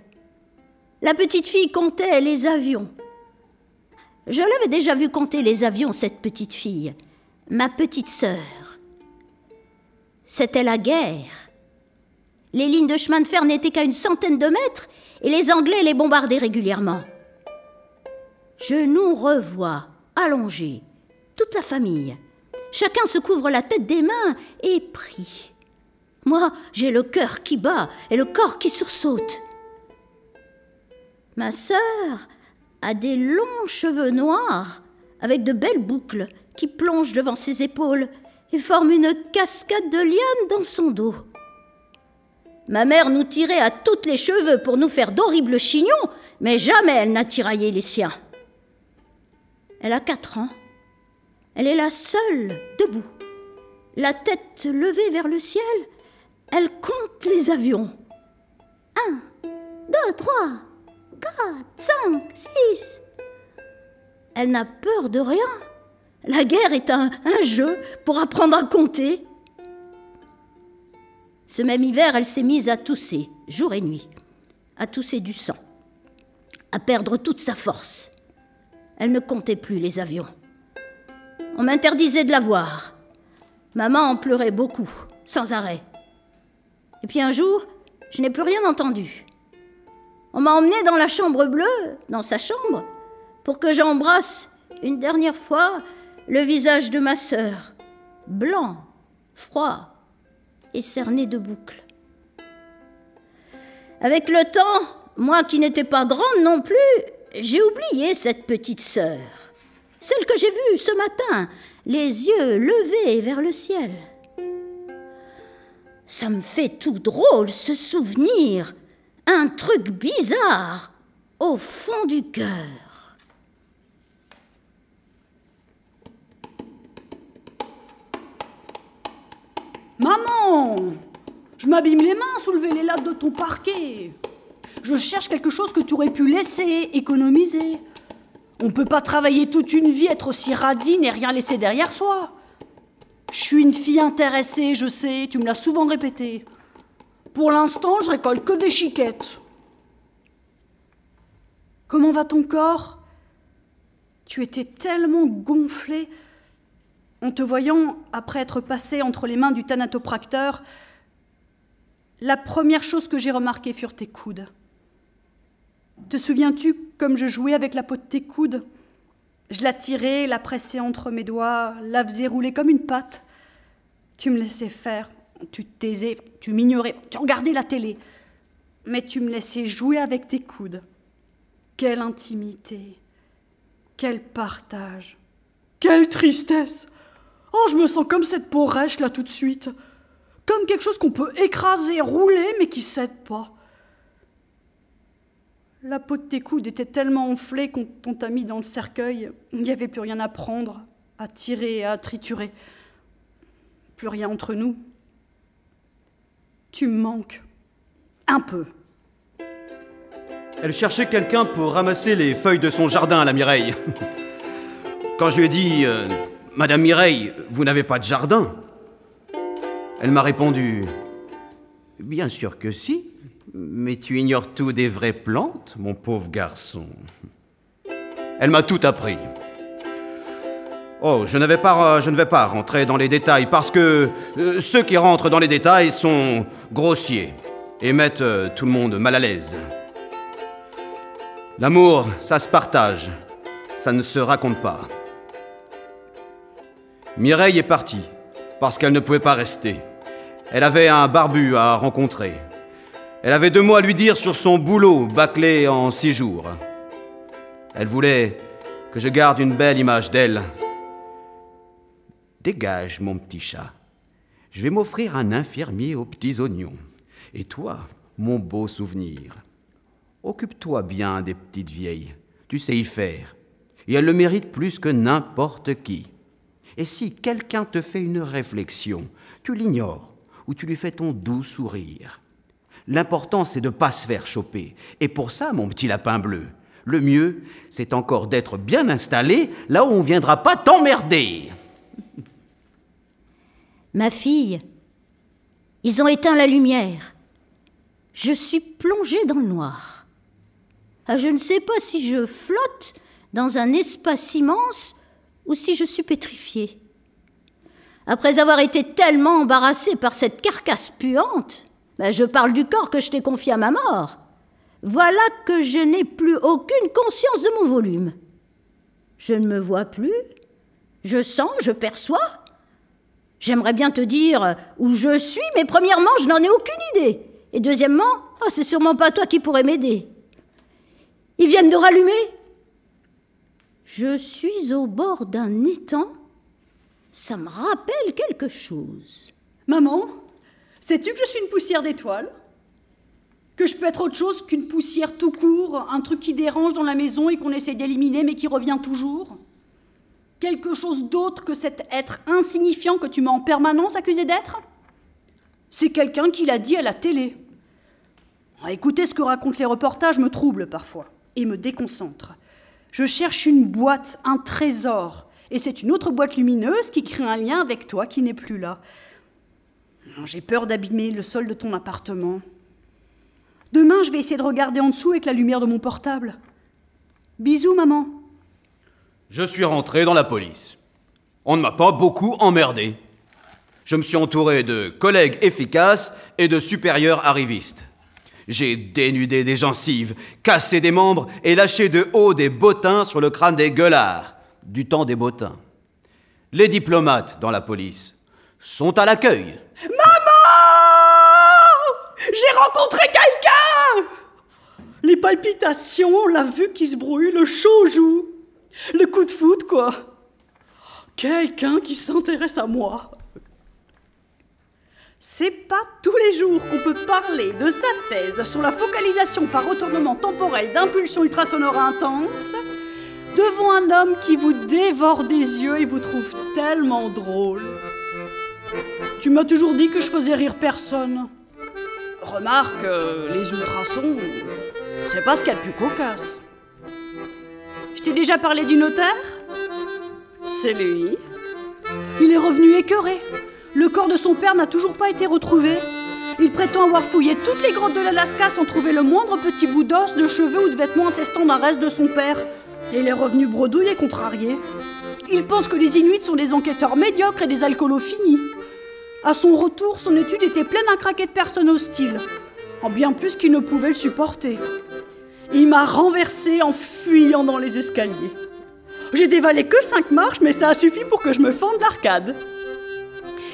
La petite fille comptait les avions. Je l'avais déjà vu compter les avions, cette petite fille, ma petite sœur. C'était la guerre. Les lignes de chemin de fer n'étaient qu'à une centaine de mètres et les Anglais les bombardaient régulièrement. Je nous revois, allongés, toute la famille. Chacun se couvre la tête des mains et prie. Moi, j'ai le cœur qui bat et le corps qui sursaute. Ma sœur a des longs cheveux noirs avec de belles boucles qui plongent devant ses épaules et forment une cascade de lianes dans son dos. Ma mère nous tirait à toutes les cheveux pour nous faire d'horribles chignons, mais jamais elle n'a tiraillé les siens. Elle a quatre ans. Elle est la seule, debout, la tête levée vers le ciel, elle compte les avions. Un, deux, trois, quatre, cinq, six. Elle n'a peur de rien. La guerre est un, un jeu pour apprendre à compter. Ce même hiver, elle s'est mise à tousser, jour et nuit, à tousser du sang, à perdre toute sa force. Elle ne comptait plus les avions. On m'interdisait de la voir. Maman en pleurait beaucoup, sans arrêt. Et puis un jour, je n'ai plus rien entendu. On m'a emmené dans la chambre bleue, dans sa chambre, pour que j'embrasse une dernière fois le visage de ma sœur, blanc, froid et cerné de boucles. Avec le temps, moi qui n'étais pas grande non plus, j'ai oublié cette petite sœur, celle que j'ai vue ce matin, les yeux levés vers le ciel. Ça me fait tout drôle ce souvenir. Un truc bizarre au fond du cœur. Maman Je m'abîme les mains à soulever les lattes de ton parquet. Je cherche quelque chose que tu aurais pu laisser, économiser. On ne peut pas travailler toute une vie, être aussi radine et rien laisser derrière soi. Je suis une fille intéressée, je sais, tu me l'as souvent répété. Pour l'instant, je récolte que des chiquettes. Comment va ton corps? Tu étais tellement gonflé. En te voyant, après être passé entre les mains du thanatopracteur, la première chose que j'ai remarquée furent tes coudes. Te souviens-tu comme je jouais avec la peau de tes coudes? Je la tirais, la pressais entre mes doigts, la faisais rouler comme une pâte. Tu me laissais faire, tu taisais, tu m'ignorais, tu regardais la télé, mais tu me laissais jouer avec tes coudes. Quelle intimité, quel partage, quelle tristesse. Oh, je me sens comme cette peau rêche là tout de suite, comme quelque chose qu'on peut écraser, rouler, mais qui cède pas. La peau de tes coudes était tellement enflée qu'on t'a mis dans le cercueil, il n'y avait plus rien à prendre, à tirer, à triturer plus rien entre nous. Tu manques. Un peu. Elle cherchait quelqu'un pour ramasser les feuilles de son jardin à la Mireille. (laughs) Quand je lui ai dit euh, Madame Mireille, vous n'avez pas de jardin? Elle m'a répondu Bien sûr que si, mais tu ignores tout des vraies plantes, mon pauvre garçon. Elle m'a tout appris. Oh, je ne vais pas, je ne vais pas rentrer dans les détails parce que euh, ceux qui rentrent dans les détails sont grossiers et mettent euh, tout le monde mal à l'aise. L'amour, ça se partage, ça ne se raconte pas. Mireille est partie, parce qu'elle ne pouvait pas rester. Elle avait un barbu à rencontrer. Elle avait deux mots à lui dire sur son boulot, bâclé en six jours. Elle voulait que je garde une belle image d'elle. Dégage, mon petit chat. Je vais m'offrir un infirmier aux petits oignons. Et toi, mon beau souvenir, occupe-toi bien des petites vieilles. Tu sais y faire. Et elle le mérite plus que n'importe qui. Et si quelqu'un te fait une réflexion, tu l'ignores ou tu lui fais ton doux sourire. L'important, c'est de ne pas se faire choper. Et pour ça, mon petit lapin bleu, le mieux, c'est encore d'être bien installé là où on ne viendra pas t'emmerder. (laughs) Ma fille, ils ont éteint la lumière. Je suis plongée dans le noir. Ah, je ne sais pas si je flotte dans un espace immense ou si je suis pétrifiée. Après avoir été tellement embarrassée par cette carcasse puante, ben je parle du corps que je t'ai confié à ma mort. Voilà que je n'ai plus aucune conscience de mon volume. Je ne me vois plus, je sens, je perçois. J'aimerais bien te dire où je suis, mais premièrement, je n'en ai aucune idée. Et deuxièmement, oh, c'est sûrement pas toi qui pourrais m'aider. Ils viennent de rallumer. Je suis au bord d'un étang. Ça me rappelle quelque chose. Maman, sais-tu que je suis une poussière d'étoiles? Que je peux être autre chose qu'une poussière tout court, un truc qui dérange dans la maison et qu'on essaie d'éliminer mais qui revient toujours? Quelque chose d'autre que cet être insignifiant que tu m'as en permanence accusé d'être? C'est quelqu'un qui l'a dit à la télé. Ah, écouter ce que racontent les reportages me trouble parfois et me déconcentre. Je cherche une boîte, un trésor, et c'est une autre boîte lumineuse qui crée un lien avec toi qui n'est plus là. J'ai peur d'abîmer le sol de ton appartement. Demain, je vais essayer de regarder en dessous avec la lumière de mon portable. Bisous, maman. Je suis rentré dans la police. On ne m'a pas beaucoup emmerdé. Je me suis entouré de collègues efficaces et de supérieurs arrivistes. J'ai dénudé des gencives, cassé des membres et lâché de haut des bottins sur le crâne des gueulards, du temps des bottins. Les diplomates dans la police sont à l'accueil. Maman J'ai rencontré quelqu'un Les palpitations, la vue qui se brouille, le chaud joue, le coup de foot, quoi. Quelqu'un qui s'intéresse à moi. C'est pas tous les jours qu'on peut parler de sa thèse sur la focalisation par retournement temporel d'impulsions ultrasonores intenses devant un homme qui vous dévore des yeux et vous trouve tellement drôle. Tu m'as toujours dit que je faisais rire personne. Remarque, euh, les ultrasons, c'est pas ce qu'il y a de plus cocasse. Je t'ai déjà parlé du notaire C'est lui. Il est revenu écœuré. Le corps de son père n'a toujours pas été retrouvé. Il prétend avoir fouillé toutes les grottes de l'Alaska sans trouver le moindre petit bout d'os, de cheveux ou de vêtements attestant d'un reste de son père. Et il est revenu bredouille et contrarié. Il pense que les Inuits sont des enquêteurs médiocres et des alcoolos finis. À son retour, son étude était pleine à craquer de personnes hostiles, en bien plus qu'il ne pouvait le supporter. Il m'a renversé en fuyant dans les escaliers. J'ai dévalé que cinq marches, mais ça a suffi pour que je me fende l'arcade.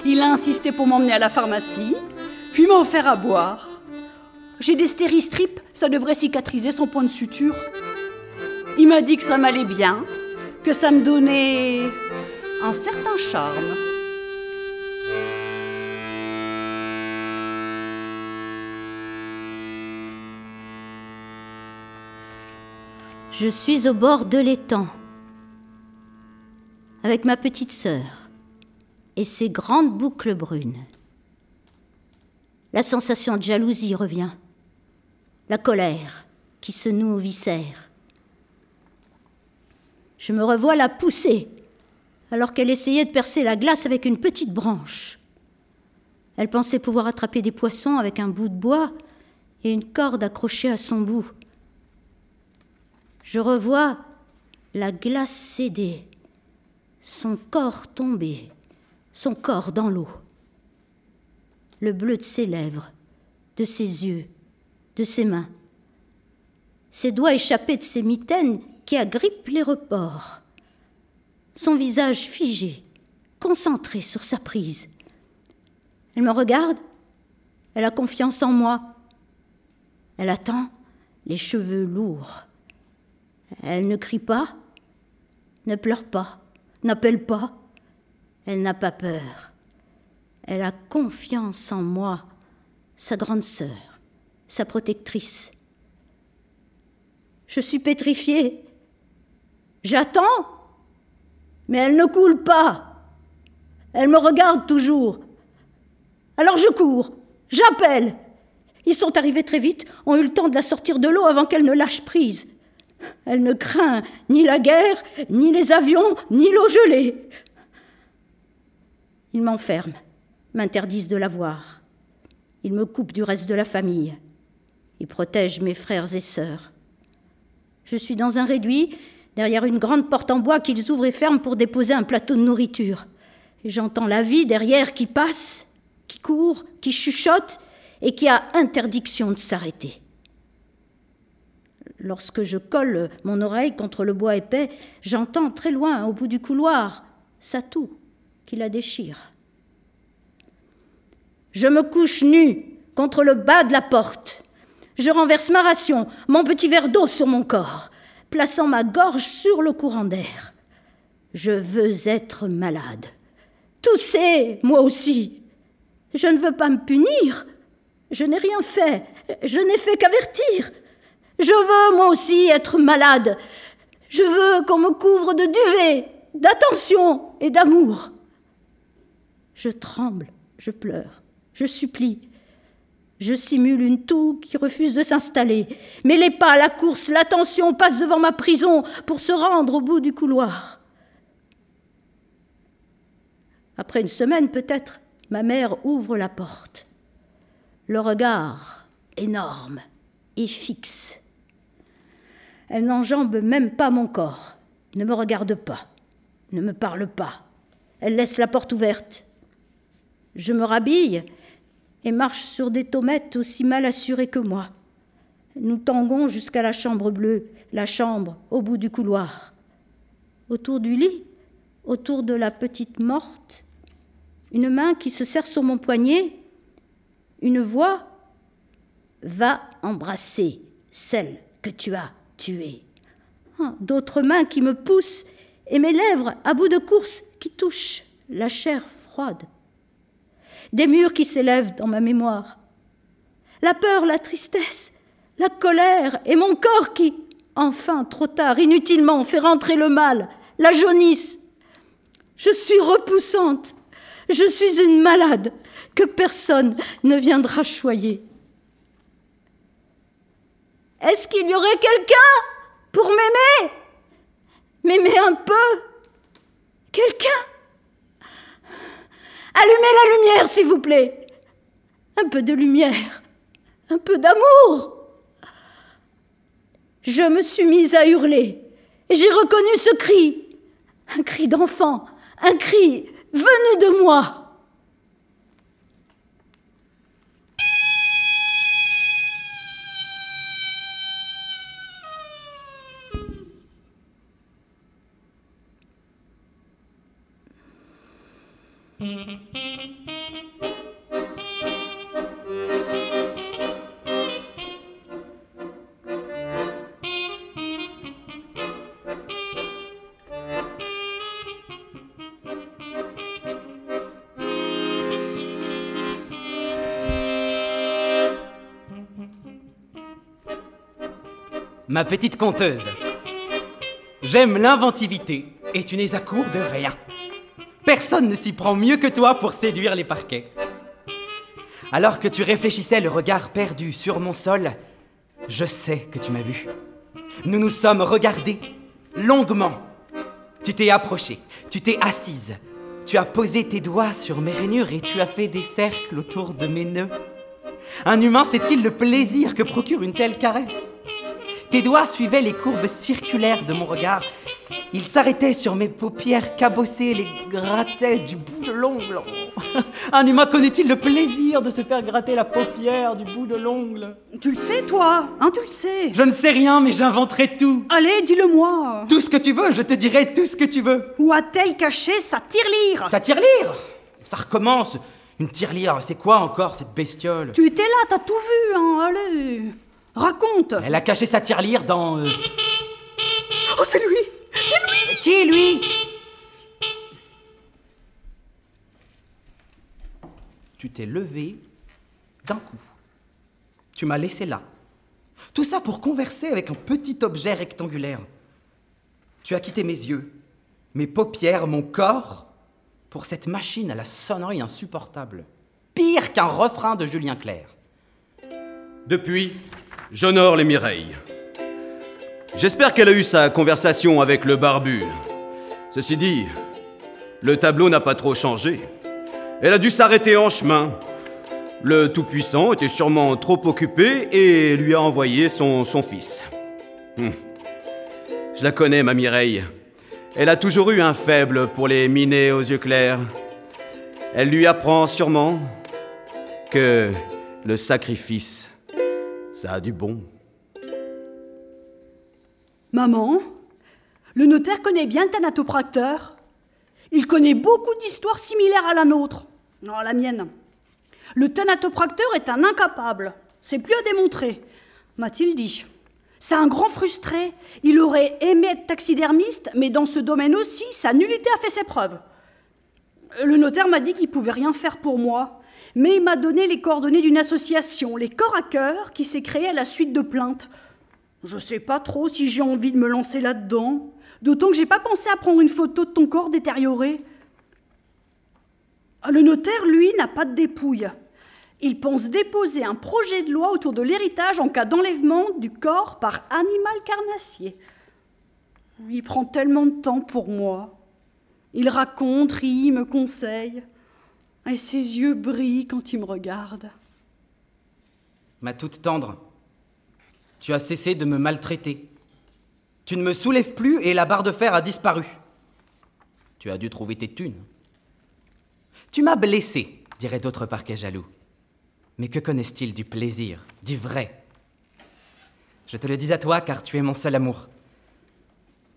Il a insisté pour m'emmener à la pharmacie, puis m'a offert à boire. J'ai des stéristrips, ça devrait cicatriser son point de suture. Il m'a dit que ça m'allait bien, que ça me donnait un certain charme. Je suis au bord de l'étang avec ma petite sœur et ses grandes boucles brunes. La sensation de jalousie revient, la colère qui se noue aux viscères. Je me revois la pousser alors qu'elle essayait de percer la glace avec une petite branche. Elle pensait pouvoir attraper des poissons avec un bout de bois et une corde accrochée à son bout. Je revois la glace céder, son corps tomber son corps dans l'eau. Le bleu de ses lèvres, de ses yeux, de ses mains. ses doigts échappés de ses mitaines qui agrippent les reports. Son visage figé, concentré sur sa prise. Elle me regarde, elle a confiance en moi. Elle attend, les cheveux lourds. Elle ne crie pas, ne pleure pas, n'appelle pas. Elle n'a pas peur. Elle a confiance en moi, sa grande sœur, sa protectrice. Je suis pétrifiée. J'attends, mais elle ne coule pas. Elle me regarde toujours. Alors je cours, j'appelle. Ils sont arrivés très vite, ont eu le temps de la sortir de l'eau avant qu'elle ne lâche prise. Elle ne craint ni la guerre, ni les avions, ni l'eau gelée. Ils m'enferment, m'interdisent de la voir. Ils me coupent du reste de la famille. Ils protègent mes frères et sœurs. Je suis dans un réduit, derrière une grande porte en bois qu'ils ouvrent et ferment pour déposer un plateau de nourriture. Et j'entends la vie derrière qui passe, qui court, qui chuchote et qui a interdiction de s'arrêter. Lorsque je colle mon oreille contre le bois épais, j'entends très loin, au bout du couloir, sa toux qui la déchire. Je me couche nu contre le bas de la porte. Je renverse ma ration, mon petit verre d'eau sur mon corps, plaçant ma gorge sur le courant d'air. Je veux être malade. Tousser, moi aussi. Je ne veux pas me punir. Je n'ai rien fait. Je n'ai fait qu'avertir. Je veux, moi aussi, être malade. Je veux qu'on me couvre de duvet, d'attention et d'amour. Je tremble, je pleure, je supplie. Je simule une toux qui refuse de s'installer. Mais les pas, la course, l'attention passent devant ma prison pour se rendre au bout du couloir. Après une semaine peut-être, ma mère ouvre la porte. Le regard énorme et fixe. Elle n'enjambe même pas mon corps, ne me regarde pas, ne me parle pas. Elle laisse la porte ouverte. Je me rhabille et marche sur des tomettes aussi mal assurées que moi. Nous tanguons jusqu'à la chambre bleue, la chambre au bout du couloir. Autour du lit, autour de la petite morte, une main qui se serre sur mon poignet, une voix Va embrasser celle que tu as Ah, d'autres mains qui me poussent et mes lèvres à bout de course qui touchent la chair froide. Des murs qui s'élèvent dans ma mémoire. La peur, la tristesse, la colère et mon corps qui, enfin, trop tard, inutilement, fait rentrer le mal, la jaunisse. Je suis repoussante, je suis une malade que personne ne viendra choyer. Est-ce qu'il y aurait quelqu'un pour m'aimer? M'aimer un peu? Quelqu'un? Allumez la lumière, s'il vous plaît. Un peu de lumière, un peu d'amour. Je me suis mise à hurler et j'ai reconnu ce cri. Un cri d'enfant, un cri venu de moi. Ma petite conteuse, j'aime l'inventivité et tu n'es à court de rien. Personne ne s'y prend mieux que toi pour séduire les parquets. Alors que tu réfléchissais le regard perdu sur mon sol, je sais que tu m'as vu. Nous nous sommes regardés longuement. Tu t'es approchée, tu t'es assise, tu as posé tes doigts sur mes rainures et tu as fait des cercles autour de mes nœuds. Un humain sait-il le plaisir que procure une telle caresse? Tes doigts suivaient les courbes circulaires de mon regard Il s'arrêtait sur mes paupières cabossées, les grattait du bout de l'ongle. (laughs) Un humain connaît-il le plaisir de se faire gratter la paupière du bout de l'ongle? Tu le sais, toi Hein, tu le sais. Je ne sais rien, mais j'inventerai tout. Allez, dis-le-moi. Tout ce que tu veux, je te dirai tout ce que tu veux. Où a-t-elle caché sa tirelire? Ça tire-lire? Ça recommence. Une tirelire, c'est quoi encore cette bestiole? Tu étais là, t'as tout vu, hein Allez. Raconte. Elle a caché sa tirelire dans... euh, Oh, c'est lui Qui, lui? Tu t'es levé d'un coup. Tu m'as laissé là. Tout ça pour converser avec un petit objet rectangulaire. Tu as quitté mes yeux, mes paupières, mon corps, pour cette machine à la sonnerie insupportable. Pire qu'un refrain de Julien Clerc. Depuis, j'honore les Mireilles. J'espère qu'elle a eu sa conversation avec le barbu. Ceci dit, le tableau n'a pas trop changé. Elle a dû s'arrêter en chemin. Le Tout-Puissant était sûrement trop occupé et lui a envoyé son, fils. Hum. Je la connais, ma Mireille. Elle a toujours eu un faible pour les minets aux yeux clairs. Elle lui apprend sûrement que le sacrifice, ça a du bon. Maman, le notaire connaît bien le thanatopracteur. Il connaît beaucoup d'histoires similaires à la nôtre. Non, à la mienne. Le thanatopracteur est un incapable. C'est plus à démontrer, m'a-t-il dit. C'est un grand frustré. Il aurait aimé être taxidermiste, mais dans ce domaine aussi, sa nullité a fait ses preuves. Le notaire m'a dit qu'il pouvait rien faire pour moi, mais il m'a donné les coordonnées d'une association, les Corps à Cœur, qui s'est créée à la suite de plaintes. Je sais pas trop si j'ai envie de me lancer là-dedans, d'autant que j'ai pas pensé à prendre une photo de ton corps détérioré. Le notaire, lui, n'a pas de dépouille. Il pense déposer un projet de loi autour de l'héritage en cas d'enlèvement du corps par animal carnassier. Il prend tellement de temps pour moi. Il raconte, rit, me conseille. Et ses yeux brillent quand il me regarde. Ma toute tendre, tu as cessé de me maltraiter. Tu ne me soulèves plus et la barre de fer a disparu. Tu as dû trouver tes thunes. Tu m'as blessé, dirait d'autres parquets jaloux. Mais que connaissent-ils du plaisir, du vrai? Je te le dis à toi car tu es mon seul amour.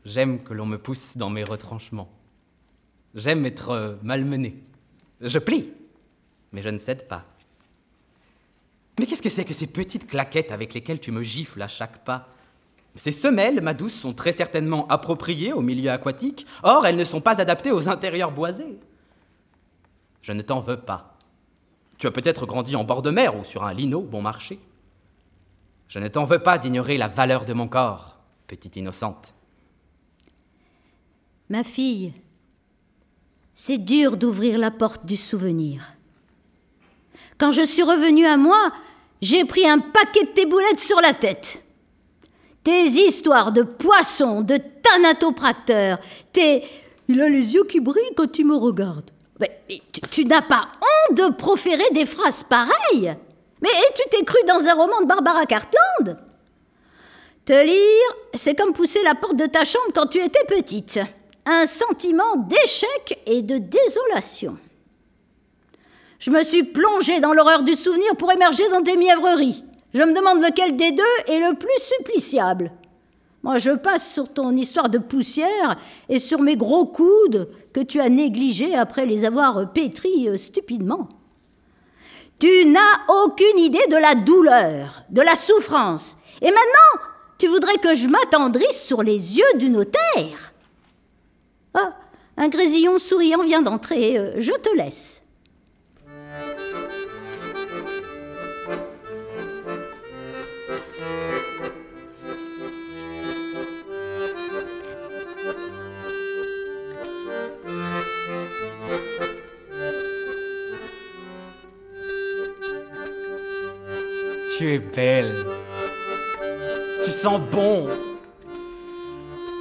J'aime que l'on me pousse dans mes retranchements. J'aime être malmené. Je plie, mais je ne cède pas. Mais qu'est-ce que c'est que ces petites claquettes avec lesquelles tu me gifles à chaque pas? Ces semelles, ma douce, sont très certainement appropriées au milieu aquatique, or elles ne sont pas adaptées aux intérieurs boisés. Je ne t'en veux pas. Tu as peut-être grandi en bord de mer ou sur un lino bon marché. Je ne t'en veux pas d'ignorer la valeur de mon corps, petite innocente. Ma fille, c'est dur d'ouvrir la porte du souvenir. Quand je suis revenue à moi, j'ai pris un paquet de tes boulettes sur la tête. Tes histoires de poissons, de thanatopracteurs, tes... Il a les yeux qui brillent quand tu me regardes. Mais tu, n'as pas honte de proférer des phrases pareilles? Mais tu t'es cru dans un roman de Barbara Cartland? Te lire, c'est comme pousser la porte de ta chambre quand tu étais petite. Un sentiment d'échec et de désolation. Je me suis plongée dans l'horreur du souvenir pour émerger dans des mièvreries. Je me demande lequel des deux est le plus suppliciable. Moi, je passe sur ton histoire de poussière et sur mes gros coudes que tu as négligés après les avoir pétris euh, stupidement. Tu n'as aucune idée de la douleur, de la souffrance. Et maintenant, tu voudrais que je m'attendrisse sur les yeux du notaire. Ah, un grésillon souriant vient d'entrer. euh, Je te laisse. tu es belle. Tu sens bon.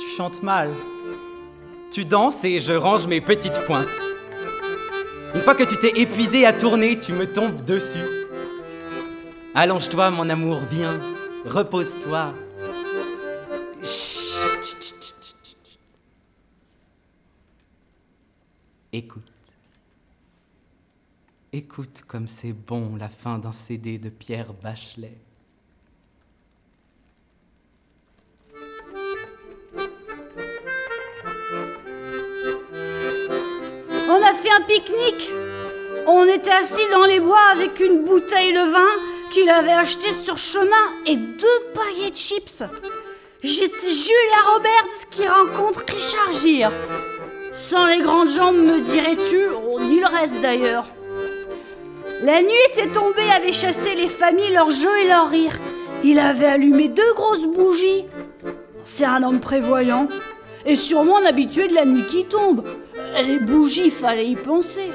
Tu chantes mal. Tu danses et je range mes petites pointes. Une fois que tu t'es épuisé à tourner, tu me tombes dessus. Allonge-toi, mon amour, viens, repose-toi. Écoute. Écoute comme c'est bon la fin d'un CD de Pierre Bachelet. On a fait un pique-nique. On était assis dans les bois avec une bouteille de vin qu'il avait acheté sur chemin et deux paillets de chips. J'étais Julia Roberts qui rencontre Richard Gere. Sans les grandes jambes, me dirais-tu, dit le reste d'ailleurs. La nuit était tombée, avait chassé les familles, leurs jeux et leurs rires. Il avait allumé deux grosses bougies. C'est un homme prévoyant et sûrement un habitué de la nuit qui tombe. Les bougies, fallait y penser.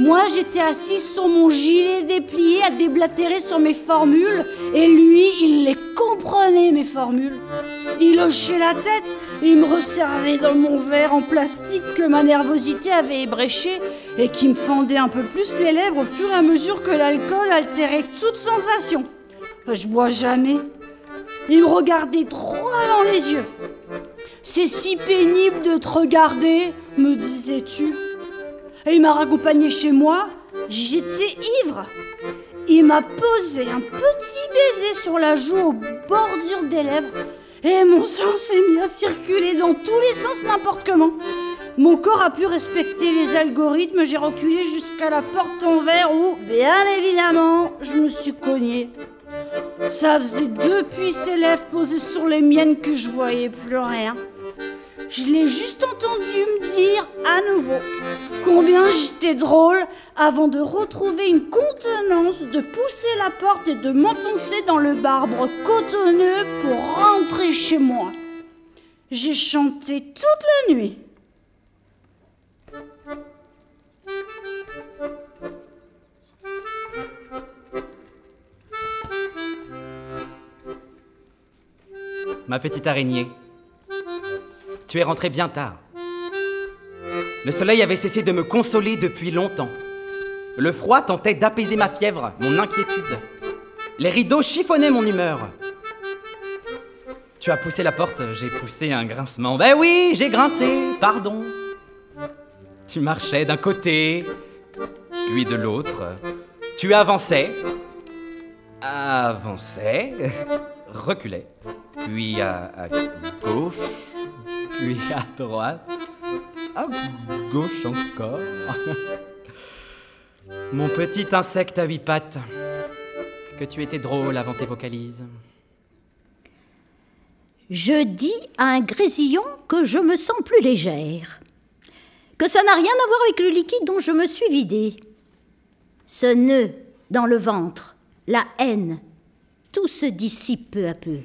Moi, j'étais assise sur mon gilet déplié à déblatérer sur mes formules, et lui, il les comprenait, mes formules. Il hochait la tête, il me resservait dans mon verre en plastique que ma nervosité avait ébréché, et qui me fendait un peu plus les lèvres au fur et à mesure que l'alcool altérait toute sensation. Je bois jamais. Il me regardait droit dans les yeux. C'est si pénible de te regarder, me disais-tu. Et il m'a raccompagné chez moi. J'étais ivre. Il m'a posé un petit baiser sur la joue aux bordures des lèvres. Et mon sang s'est mis à circuler dans tous les sens n'importe comment. Mon corps a pu respecter les algorithmes. J'ai reculé jusqu'à la porte en verre où, bien évidemment, je me suis cogné. Ça faisait depuis ses lèvres posées sur les miennes que je voyais plus rien. Je l'ai juste entendu me dire à nouveau combien j'étais drôle avant de retrouver une contenance, de pousser la porte et de m'enfoncer dans le marbre cotonneux pour rentrer chez moi. J'ai chanté toute la nuit. Ma petite araignée, tu es rentrée bien tard. Le soleil avait cessé de me consoler depuis longtemps. Le froid tentait d'apaiser ma fièvre, mon inquiétude. Les rideaux chiffonnaient mon humeur. Tu as poussé la porte, j'ai poussé un grincement. Ben oui, j'ai grincé, pardon. Tu marchais d'un côté, puis de l'autre. Tu avançais, avançais, (laughs) reculais, puis à, à gauche, puis (laughs) à droite, à gauche encore. (laughs) Mon petit insecte à huit pattes, que tu étais drôle avant tes vocalises. Je dis à un grésillon que je me sens plus légère, que ça n'a rien à voir avec le liquide dont je me suis vidée. Ce nœud dans le ventre, la haine, tout se dissipe peu à peu.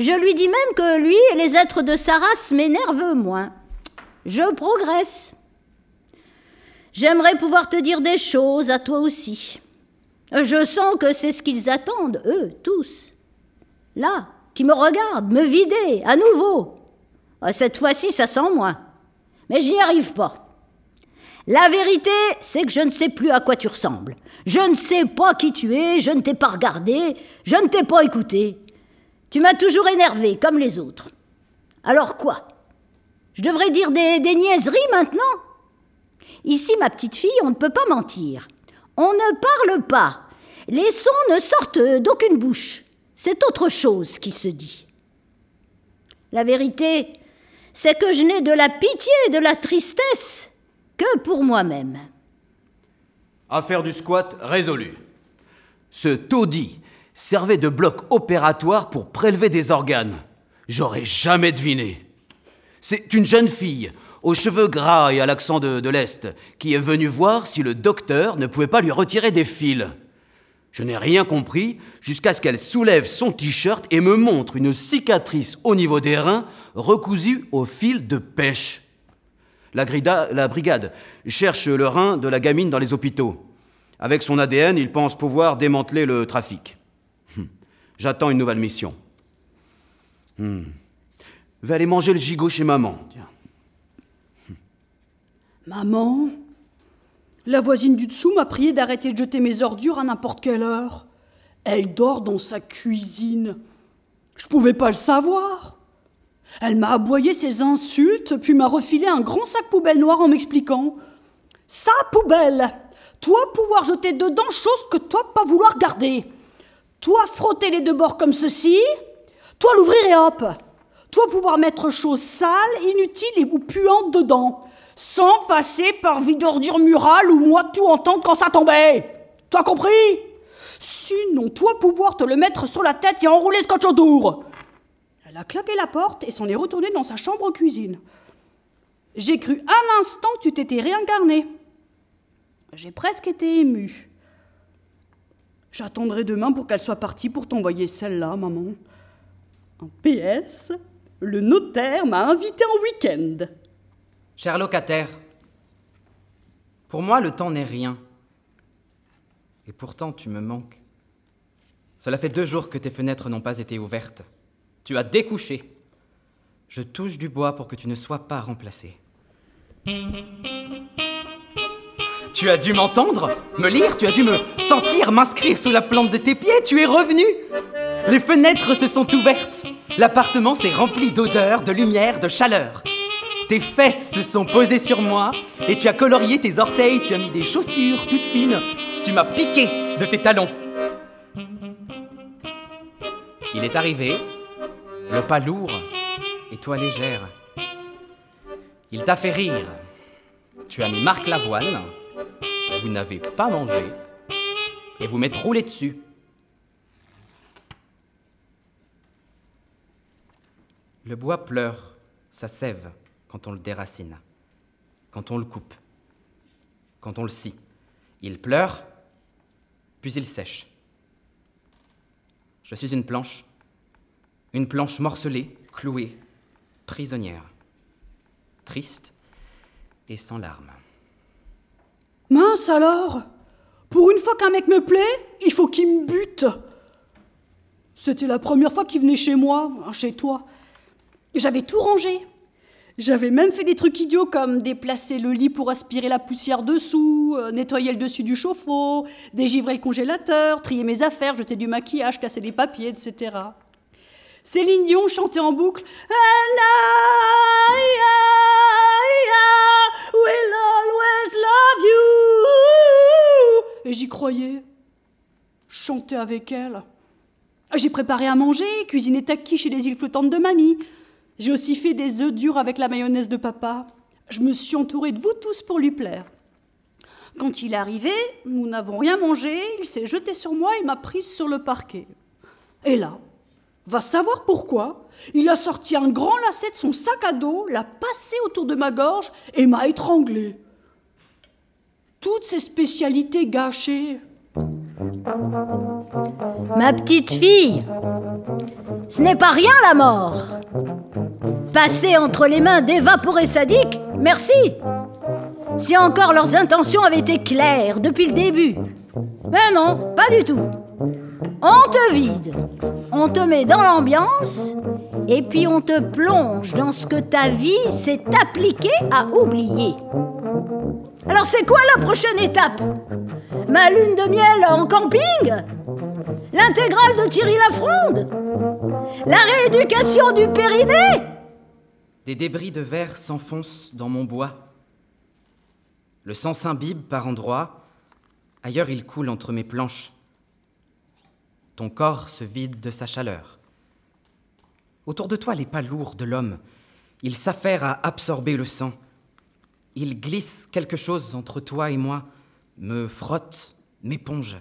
Je lui dis même que lui et les êtres de sa race m'énervent moins. Je progresse. J'aimerais pouvoir te dire des choses à toi aussi. Je sens que c'est ce qu'ils attendent, eux, tous. Là, qui me regardent, me vider, à nouveau. Cette fois-ci, ça sent moins. Mais je n'y arrive pas. La vérité, c'est que je ne sais plus à quoi tu ressembles. Je ne sais pas qui tu es, je ne t'ai pas regardé, je ne t'ai pas écouté. Tu m'as toujours énervé, comme les autres. Alors quoi? Je devrais dire des, des niaiseries maintenant? Ici, ma petite fille, on ne peut pas mentir. On ne parle pas. Les sons ne sortent d'aucune bouche. C'est autre chose qui se dit. La vérité, c'est que je n'ai de la pitié et de la tristesse que pour moi-même. Affaire du squat résolue. Ce taudis servait de bloc opératoire pour prélever des organes. J'aurais jamais deviné. C'est une jeune fille, aux cheveux gras et à l'accent de, l'Est, qui est venue voir si le docteur ne pouvait pas lui retirer des fils. Je n'ai rien compris jusqu'à ce qu'elle soulève son t-shirt et me montre une cicatrice au niveau des reins recousue au fil de pêche. La brigade cherche le rein de la gamine dans les hôpitaux. Avec son ADN, il pense pouvoir démanteler le trafic. J'attends une nouvelle mission. Hum. Vais aller manger le gigot chez maman. Maman, la voisine du dessous m'a prié d'arrêter de jeter mes ordures à n'importe quelle heure. Elle dort dans sa cuisine. Je pouvais pas le savoir. Elle m'a aboyé ses insultes, puis m'a refilé un grand sac poubelle noir en m'expliquant Ça, poubelle Toi pouvoir jeter dedans chose que toi pas vouloir garder. Toi frotter les deux bords comme ceci. Toi l'ouvrir et hop Toi pouvoir mettre choses sales, inutiles ou puantes dedans. Sans passer par vide ordure murale ou moi tout entendre quand ça tombait. Toi compris? Sinon, toi pouvoir te le mettre sur la tête et enrouler scotch autour. Elle a claqué la porte et s'en est retournée dans sa chambre cuisine. J'ai cru un instant que tu t'étais réincarné. J'ai presque été émue. J'attendrai demain pour qu'elle soit partie pour t'envoyer celle-là, maman. En PS, le notaire m'a invité en week-end. Cher locataire, pour moi le temps n'est rien. Et pourtant tu me manques. Cela fait deux jours que tes fenêtres n'ont pas été ouvertes. Tu as découché. Je touche du bois pour que tu ne sois pas remplacé. Tu as dû m'entendre, me lire, tu as dû me sentir, m'inscrire sous la plante de tes pieds, tu es revenu. Les fenêtres se sont ouvertes. L'appartement s'est rempli d'odeur, de lumière, de chaleur. Tes fesses se sont posées sur moi et tu as colorié tes orteils, tu as mis des chaussures toutes fines, tu m'as piqué de tes talons. Il est arrivé, le pas lourd et toi légère. Il t'a fait rire. Tu as mis Marc Lavoine, vous n'avez pas mangé, et vous m'êtes roulé dessus. Le bois pleure, ça sève quand on le déracine, quand on le coupe, quand on le scie. Il pleure, puis il sèche. Je suis une planche, une planche morcelée, clouée, prisonnière, triste et sans larmes. Mince alors Pour une fois qu'un mec me plaît, il faut qu'il me bute C'était la première fois qu'il venait chez moi, chez toi. J'avais tout rangé. J'avais même fait des trucs idiots comme déplacer le lit pour aspirer la poussière dessous, euh, nettoyer le dessus du chauffe-eau, dégivrer le congélateur, trier mes affaires, jeter du maquillage, casser des papiers, etc. Céline Dion chantait en boucle And I, always love you. Et j'y croyais. Chanter avec elle. J'ai préparé à manger, cuisiné taki chez les îles flottantes de mamie. J'ai aussi fait des œufs durs avec la mayonnaise de papa. Je me suis entourée de vous tous pour lui plaire. Quand il est arrivé, nous n'avons rien mangé, il s'est jeté sur moi et m'a prise sur le parquet. Et là, va savoir pourquoi, il a sorti un grand lacet de son sac à dos, l'a passé autour de ma gorge et m'a étranglé. Toutes ces spécialités gâchées. Ma petite fille, ce n'est pas rien la mort. Passer entre les mains d'évaporés sadiques, merci. Si encore leurs intentions avaient été claires depuis le début. Mais non, pas du tout. On te vide, on te met dans l'ambiance, et puis on te plonge dans ce que ta vie s'est appliquée à oublier. Alors c'est quoi la prochaine étape Ma lune de miel en camping L'intégrale de Thierry Lafronde La rééducation du périnée Des débris de verre s'enfoncent dans mon bois. Le sang s'imbibe par endroits. Ailleurs, il coule entre mes planches. Ton corps se vide de sa chaleur. Autour de toi, les pas lourds de l'homme. Il s'affaire à absorber le sang. Il glisse quelque chose entre toi et moi, me frotte, m'éponge.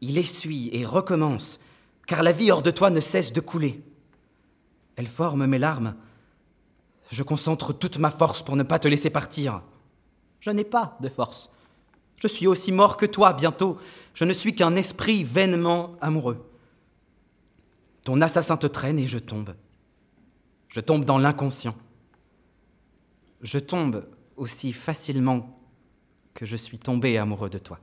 Il essuie et recommence, car la vie hors de toi ne cesse de couler. Elle forme mes larmes. Je concentre toute ma force pour ne pas te laisser partir. Je n'ai pas de force. Je suis aussi mort que toi bientôt. Je ne suis qu'un esprit vainement amoureux. Ton assassin te traîne et je tombe. Je tombe dans l'inconscient. Je tombe aussi facilement que je suis tombé amoureux de toi.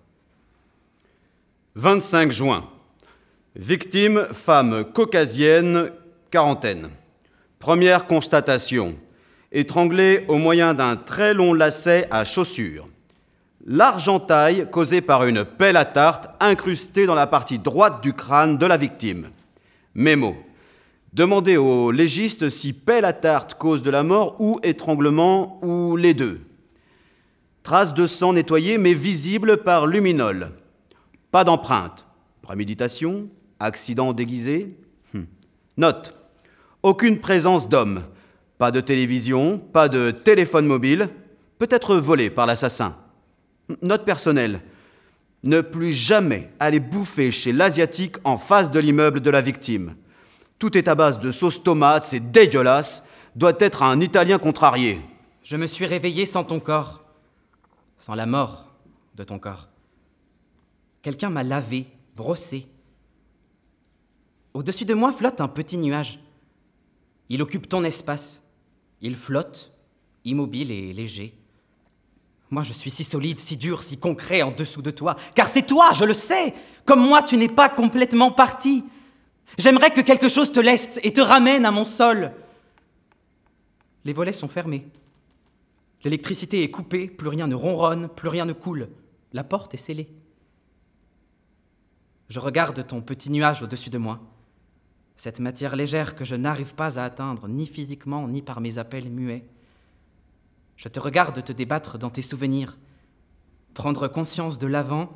25 juin. Victime, femme caucasienne, quarantaine. Première constatation. Étranglée au moyen d'un très long lacet à chaussures. L'argentaille causée par une pelle à tarte incrustée dans la partie droite du crâne de la victime. Mémo. Demandez au légiste si pelle à tarte cause de la mort ou étranglement ou les deux. Traces de sang nettoyées mais visibles par luminol. Pas d'empreinte. Préméditation Accident déguisé hmm. Note. Aucune présence d'homme. Pas de télévision, pas de téléphone mobile, peut-être volé par l'assassin. Note personnelle. Ne plus jamais aller bouffer chez l'Asiatique en face de l'immeuble de la victime. Tout est à base de sauce tomate, c'est dégueulasse. Doit être un Italien contrarié. Je me suis réveillé sans ton corps, sans la mort de ton corps. Quelqu'un m'a lavé, brossé. Au-dessus de moi flotte un petit nuage. Il occupe ton espace. Il flotte, immobile et léger. Moi, je suis si solide, si dur, si concret en dessous de toi, car c'est toi, je le sais. Comme moi, tu n'es pas complètement parti. J'aimerais que quelque chose te laisse et te ramène à mon sol. Les volets sont fermés. L'électricité est coupée, plus rien ne ronronne, plus rien ne coule. La porte est scellée. Je regarde ton petit nuage au-dessus de moi, cette matière légère que je n'arrive pas à atteindre, ni physiquement, ni par mes appels muets. Je te regarde te débattre dans tes souvenirs, prendre conscience de l'avant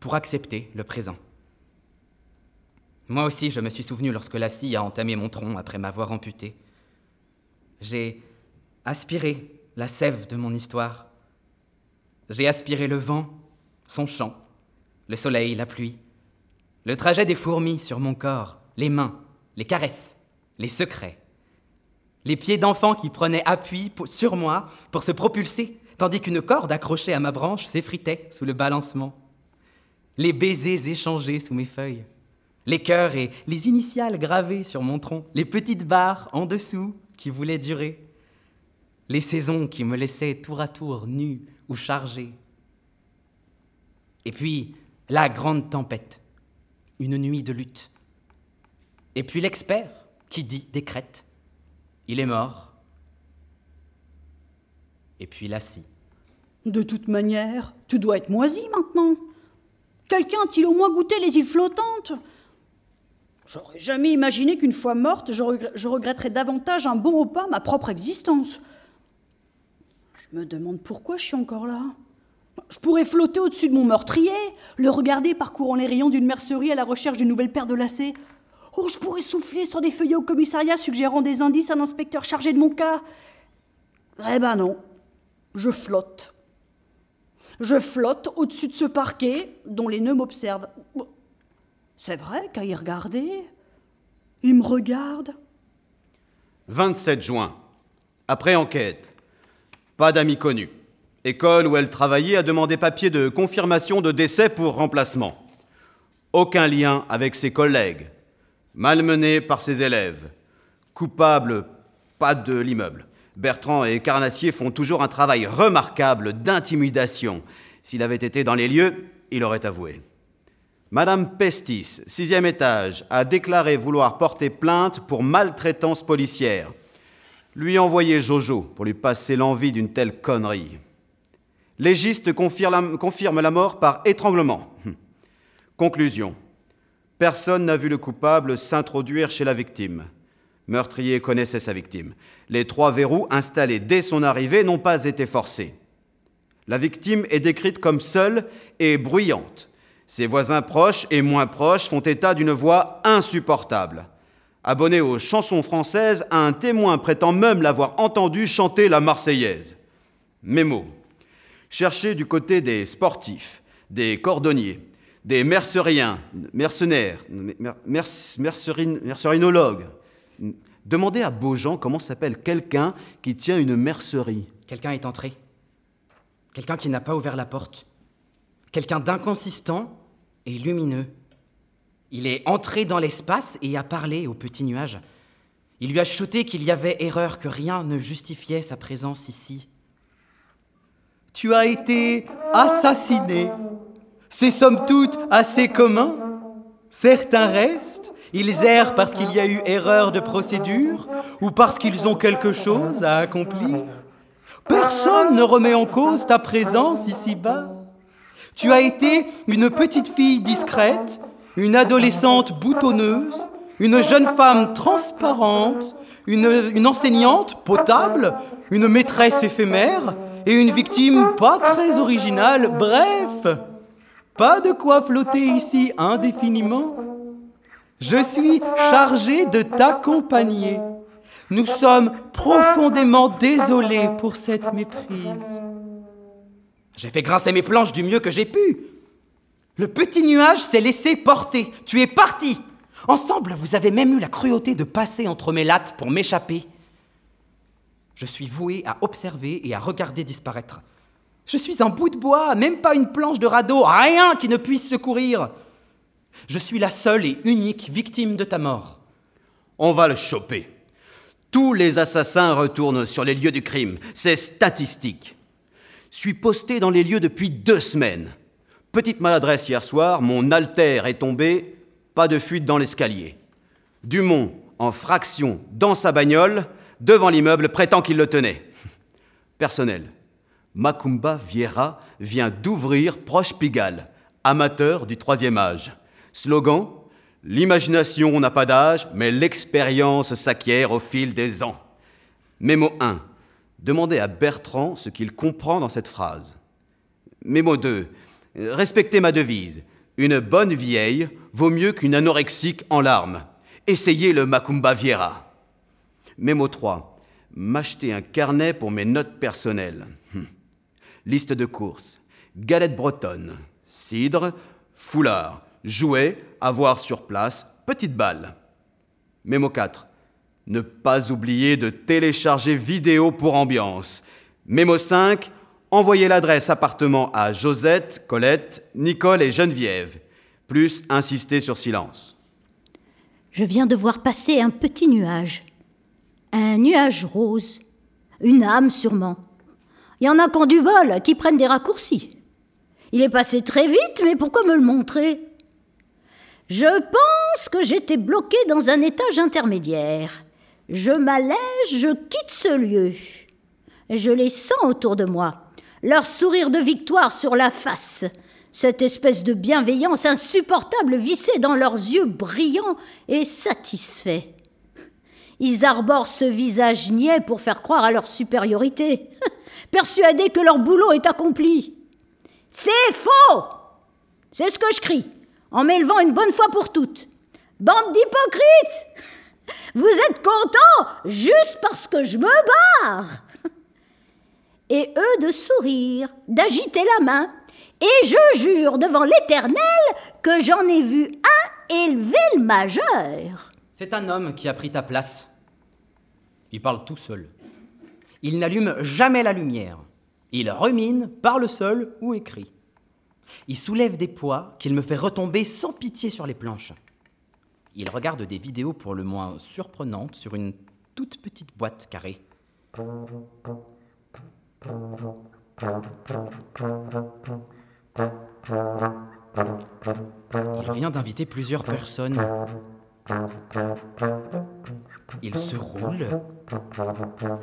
pour accepter le présent. Moi aussi, je me suis souvenu lorsque la scie a entamé mon tronc après m'avoir amputé. J'ai aspiré la sève de mon histoire. J'ai aspiré le vent, son chant, le soleil, la pluie, le trajet des fourmis sur mon corps, les mains, les caresses, les secrets, les pieds d'enfant qui prenaient appui sur moi pour se propulser, tandis qu'une corde accrochée à ma branche s'effritait sous le balancement, les baisers échangés sous mes feuilles, les cœurs et les initiales gravées sur mon tronc, les petites barres en dessous qui voulaient durer, les saisons qui me laissaient tour à tour nu ou chargé. Et puis la grande tempête, une nuit de lutte. Et puis l'expert qui dit, décrète, il est mort. Et puis la scie. De toute manière, tu dois être moisi maintenant. Quelqu'un a-t-il au moins goûté les îles flottantes? J'aurais jamais imaginé qu'une fois morte, je, regretterais davantage un bon repas, ma propre existence. Je me demande pourquoi je suis encore là. Je pourrais flotter au-dessus de mon meurtrier, le regarder parcourant les rayons d'une mercerie à la recherche d'une nouvelle paire de lacets. Oh, je pourrais souffler sur des feuillets au commissariat suggérant des indices à l'inspecteur chargé de mon cas. Eh ben non, je flotte. Je flotte au-dessus de ce parquet dont les nœuds m'observent. C'est vrai qu'à y regarder, il me regarde. 27 juin. Après enquête. Pas d'amis connus. École où elle travaillait a demandé papier de confirmation de décès pour remplacement. Aucun lien avec ses collègues. Malmenée par ses élèves. Coupable, pas de l'immeuble. Bertrand et Carnassier font toujours un travail remarquable d'intimidation. S'il avait été dans les lieux, il aurait avoué. Madame Pestis, sixième étage, a déclaré vouloir porter plainte pour maltraitance policière. Lui envoyer Jojo pour lui passer l'envie d'une telle connerie. Légiste confirme la, mort par étranglement. Hum. Conclusion. Personne n'a vu le coupable s'introduire chez la victime. Meurtrier connaissait sa victime. Les trois verrous installés dès son arrivée n'ont pas été forcés. La victime est décrite comme seule et bruyante. Ses voisins proches et moins proches font état d'une voix insupportable. Abonné aux chansons françaises, un témoin prétend même l'avoir entendu chanter la Marseillaise. Mémo. Cherchez du côté des sportifs, des cordonniers, des merceriens, mercenaires, mercerinologues. Demandez à Beaujean comment s'appelle quelqu'un qui tient une mercerie. Quelqu'un est entré. Quelqu'un qui n'a pas ouvert la porte. Quelqu'un d'inconsistant et lumineux. Il est entré dans l'espace et a parlé au petit nuage. Il lui a chuté qu'il y avait erreur, que rien ne justifiait sa présence ici. Tu as été assassiné. C'est somme toute assez commun. Certains restent, ils errent parce qu'il y a eu erreur de procédure ou parce qu'ils ont quelque chose à accomplir. Personne ne remet en cause ta présence ici-bas. Tu as été une petite fille discrète, une adolescente boutonneuse, une jeune femme transparente, une, enseignante potable, une maîtresse éphémère et une victime pas très originale. Bref, pas de quoi flotter ici indéfiniment. Je suis chargé de t'accompagner. Nous sommes profondément désolés pour cette méprise. J'ai fait grincer mes planches du mieux que j'ai pu. Le petit nuage s'est laissé porter. Tu es parti. Ensemble, vous avez même eu la cruauté de passer entre mes lattes pour m'échapper. Je suis voué à observer et à regarder disparaître. Je suis un bout de bois, même pas une planche de radeau, rien qui ne puisse secourir. Je suis la seule et unique victime de ta mort. On va le choper. Tous les assassins retournent sur les lieux du crime. C'est statistique. Suis posté dans les lieux depuis deux semaines. Petite maladresse hier soir, mon alter est tombé, pas de fuite dans l'escalier. Dumont, en fraction, dans sa bagnole, devant l'immeuble, prétend qu'il le tenait. (laughs) Personnel. Macumba Vieira vient d'ouvrir Proche Pigalle, amateur du troisième âge. Slogan L'imagination n'a pas d'âge, mais l'expérience s'acquiert au fil des ans. Mémo 1. Demandez à Bertrand ce qu'il comprend dans cette phrase. Mémo 2. Respectez ma devise. Une bonne vieille vaut mieux qu'une anorexique en larmes. Essayez le Macumba Viera. Mémo 3. M'acheter un carnet pour mes notes personnelles. Hum. Liste de courses. Galette bretonne. Cidre. Foulard. Jouets. Avoir sur place. Petite balle. Mémo 4. Ne pas oublier de télécharger vidéo pour ambiance. Mémo 5. Envoyez l'adresse appartement à Josette, Colette, Nicole et Geneviève. Plus insister sur silence. Je viens de voir passer un petit nuage. Un nuage rose. Une âme sûrement. Il y en a qui ont du bol, qui prennent des raccourcis. Il est passé très vite, mais pourquoi me le montrer? Je pense que j'étais bloqué dans un étage intermédiaire. Je m'allège, je quitte ce lieu. Je les sens autour de moi, leur sourire de victoire sur la face, cette espèce de bienveillance insupportable vissée dans leurs yeux brillants et satisfaits. Ils arborent ce visage niais pour faire croire à leur supériorité, (laughs) persuadés que leur boulot est accompli. C'est faux C'est ce que je crie, en m'élevant une bonne fois pour toutes. Bande d'hypocrites (laughs) Vous êtes contents juste parce que je me barre Et eux de sourire, d'agiter la main, et je jure devant l'Éternel que j'en ai vu un élever le majeur. C'est un homme qui a pris ta place. Il parle tout seul. Il n'allume jamais la lumière. Il remine, parle seul ou écrit. Il soulève des poids qu'il me fait retomber sans pitié sur les planches. Il regarde des vidéos pour le moins surprenantes sur une toute petite boîte carrée. Il vient d'inviter plusieurs personnes. Il se roule,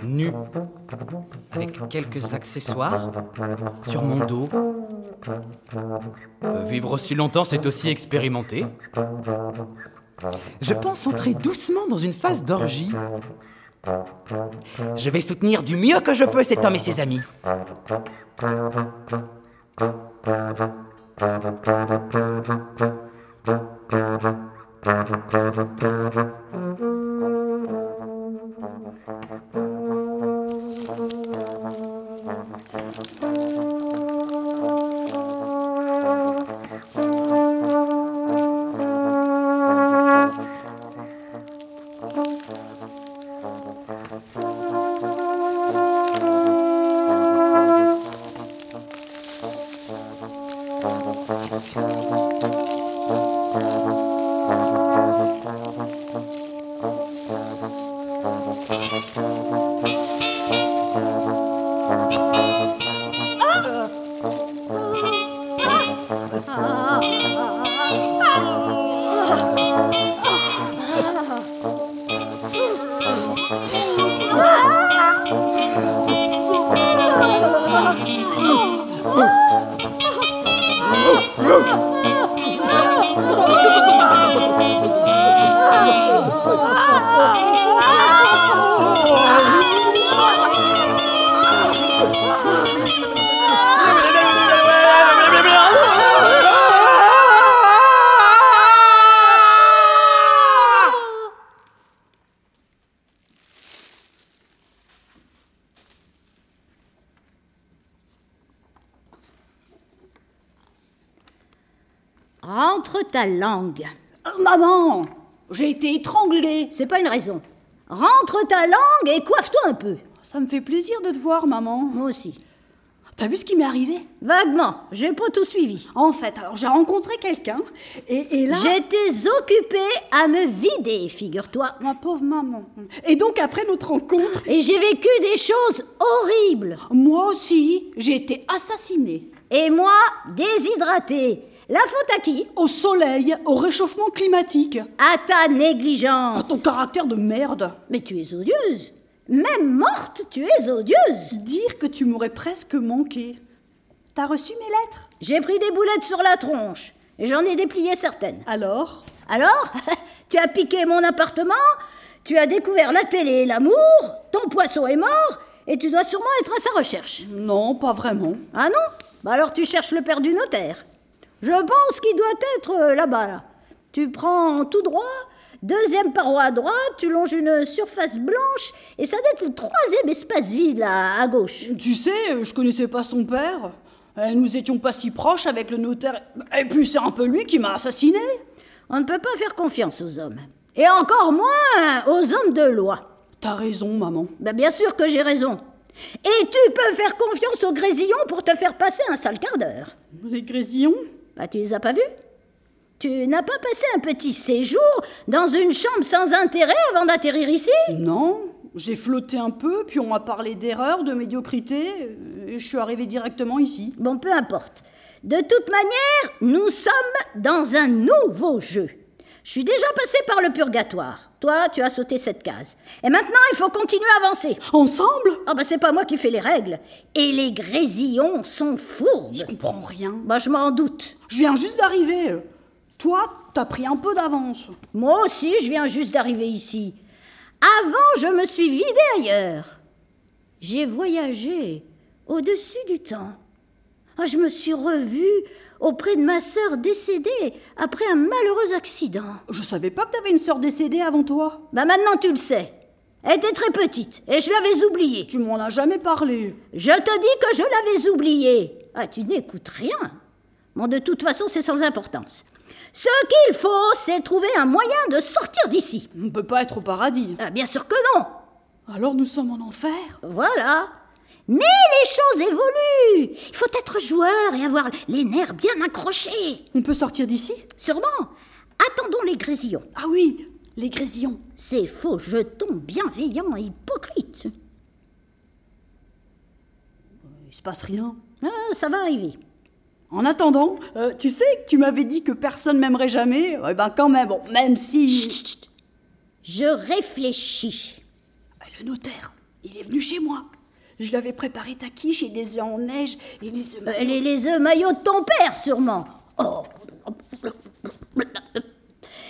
nu, avec quelques accessoires, sur mon dos. Euh, vivre aussi longtemps, c'est aussi expérimenter. Je pense entrer doucement dans une phase d'orgie. Je vais soutenir du mieux que je peux cet homme et ses amis. Ta langue. Euh, maman, j'ai été étranglée. C'est pas une raison. Rentre ta langue et coiffe-toi un peu. Ça me fait plaisir de te voir, maman. Moi aussi. T'as vu ce qui m'est arrivé? Vaguement, j'ai pas tout suivi. En fait, alors j'ai rencontré quelqu'un et, et là. J'étais occupée à me vider, figure-toi. Ma pauvre maman. Et donc après notre rencontre. Et j'ai vécu des choses horribles. Moi aussi, j'ai été assassinée. Et moi, déshydratée. La faute à qui? Au soleil, au réchauffement climatique. À ta négligence. À ton caractère de merde. Mais tu es odieuse. Même morte, tu es odieuse. Dire que tu m'aurais presque manqué. T'as reçu mes lettres? J'ai pris des boulettes sur la tronche. Et j'en ai déplié certaines. Alors? Alors? (laughs) Tu as piqué mon appartement? Tu as découvert la télé et l'amour? Ton poisson est mort? Et tu dois sûrement être à sa recherche. Non, pas vraiment. Ah non? Bah alors tu cherches le père du notaire. Je pense qu'il doit être euh, là-bas, là. Tu prends tout droit, deuxième paroi à droite, tu longes une surface blanche, et ça doit être le troisième espace vide, là, à gauche. Tu sais, je connaissais pas son père. Et nous étions pas si proches avec le notaire. Et puis c'est un peu lui qui m'a assassiné. On ne peut pas faire confiance aux hommes. Et encore moins aux hommes de loi. T'as raison, maman. Ben bien sûr que j'ai raison. Et tu peux faire confiance aux grésillons pour te faire passer un sale quart d'heure. Les grésillons? Bah tu les as pas vus? Tu n'as pas passé un petit séjour dans une chambre sans intérêt avant d'atterrir ici? Non. J'ai flotté un peu, puis on m'a parlé d'erreur, de médiocrité, et je suis arrivée directement ici. Bon, peu importe. De toute manière, nous sommes dans un nouveau jeu. Je suis déjà passé par le purgatoire. Toi, tu as sauté cette case. Et maintenant, il faut continuer à avancer. Ensemble? Ah bah c'est pas moi qui fais les règles. Et les grésillons sont fourbes. Je comprends rien. Bah je m'en doute. Je viens juste d'arriver. Toi, t'as pris un peu d'avance. Moi aussi, je viens juste d'arriver ici. Avant, je me suis vidée ailleurs. J'ai voyagé au-dessus du temps. Ah, je me suis revue auprès de ma sœur décédée après un malheureux accident. Je savais pas que t'avais une sœur décédée avant toi. Bah maintenant tu le sais. Elle était très petite et je l'avais oubliée. Tu m'en as jamais parlé. Je te dis que je l'avais oubliée. Ah, tu n'écoutes rien. Bon, de toute façon, c'est sans importance. Ce qu'il faut, c'est trouver un moyen de sortir d'ici. On peut pas être au paradis. Ah, bien sûr que non. Alors nous sommes en enfer Voilà. Mais les choses évoluent. Il faut être joueur et avoir les nerfs bien accrochés. On peut sortir d'ici? Sûrement. Attendons les grésillons. Ah oui, les grésillons. Ces faux jetons bienveillants et hypocrites. Il se passe rien. Ah, ça va arriver. En attendant, euh, tu sais que tu m'avais dit que personne m'aimerait jamais. Eh ben quand même, bon, même si. Chut, chut, chut. Je réfléchis. Ah, Le notaire, il est venu chez moi. Je lui avais préparé ta quiche et des œufs en neige et les œufs. Euh, les, les œufs maillots de ton père, sûrement. Oh.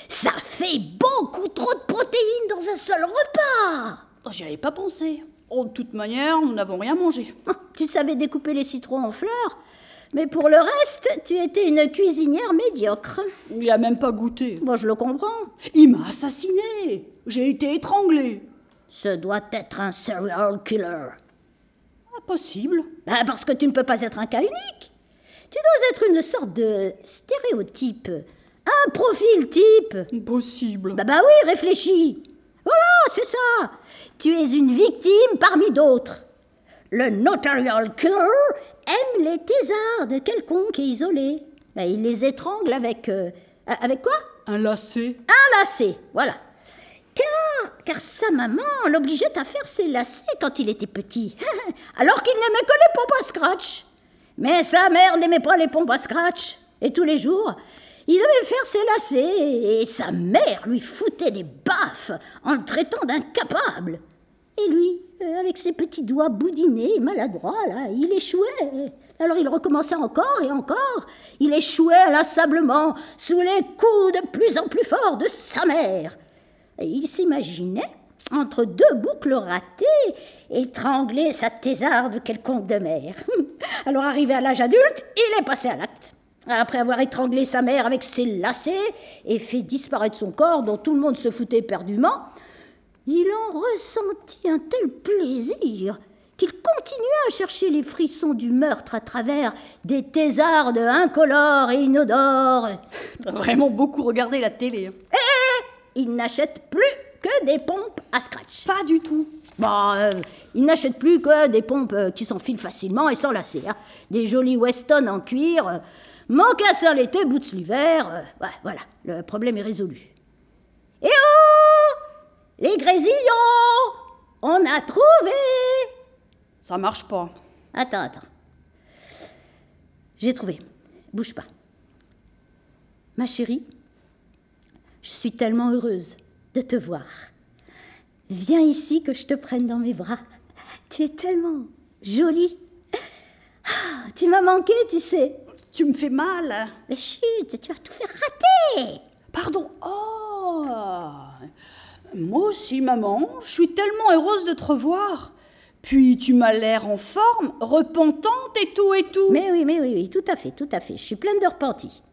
Ça fait beaucoup trop de protéines dans un seul repas. Oh, J'y avais pas pensé. Oh, de toute manière, nous n'avons rien mangé. Tu savais découper les citrons en fleurs, mais pour le reste, tu étais une cuisinière médiocre. Il a même pas goûté. Moi, je le comprends. Il m'a assassiné. J'ai été étranglé. Ce doit être un serial killer. Impossible. Ah, parce que tu ne peux pas être un cas unique. Tu dois être une sorte de stéréotype. Un profil type. Impossible. Bah bah oui, réfléchis. Voilà, c'est ça. Tu es une victime parmi d'autres. Le notarial killer aime les thésards de quelconque et isolé. Bah, il les étrangle avec... euh, avec quoi? Un lacet. Un lacet, voilà. Car, sa maman l'obligeait à faire ses lacets quand il était petit, (laughs) alors qu'il n'aimait que les pompes à scratch. Mais sa mère n'aimait pas les pompes à scratch, et tous les jours, il devait faire ses lacets, et sa mère lui foutait des baffes en le traitant d'incapable. Et lui, euh, avec ses petits doigts boudinés et maladroits, là, il échouait. Alors il recommençait encore et encore. Il échouait inlassablement sous les coups de plus en plus forts de sa mère. Il s'imaginait, entre deux boucles ratées, étrangler sa thésarde quelconque de mère. (laughs) Alors arrivé à l'âge adulte, il est passé à l'acte. Après avoir étranglé sa mère avec ses lacets et fait disparaître son corps dont tout le monde se foutait éperdument, il en ressentit un tel plaisir qu'il continuait à chercher les frissons du meurtre à travers des thésardes incolores et inodores. (laughs) T'as vraiment beaucoup regardé la télé. Il n'achète plus que des pompes à scratch. Pas du tout. Bon, euh, il n'achète plus que des pompes euh, qui s'enfilent facilement et sans lacets. hein. Des jolis Weston en cuir, euh, mocassins l'été, boots l'hiver. euh, ouais, voilà, le problème est résolu. Eh oh Les grésillons On a trouvé Ça marche pas. Attends, attends. J'ai trouvé. Bouge pas. Ma chérie, je suis tellement heureuse de te voir. Viens ici que je te prenne dans mes bras. Tu es tellement jolie. Ah, tu m'as manqué, tu sais. Tu me fais mal. Mais chut, tu vas tout faire rater. Pardon. Oh Moi aussi, maman, je suis tellement heureuse de te revoir. Puis tu m'as l'air en forme, repentante et tout et tout. Mais oui, mais oui, oui, tout à fait, tout à fait. Je suis pleine de repentis.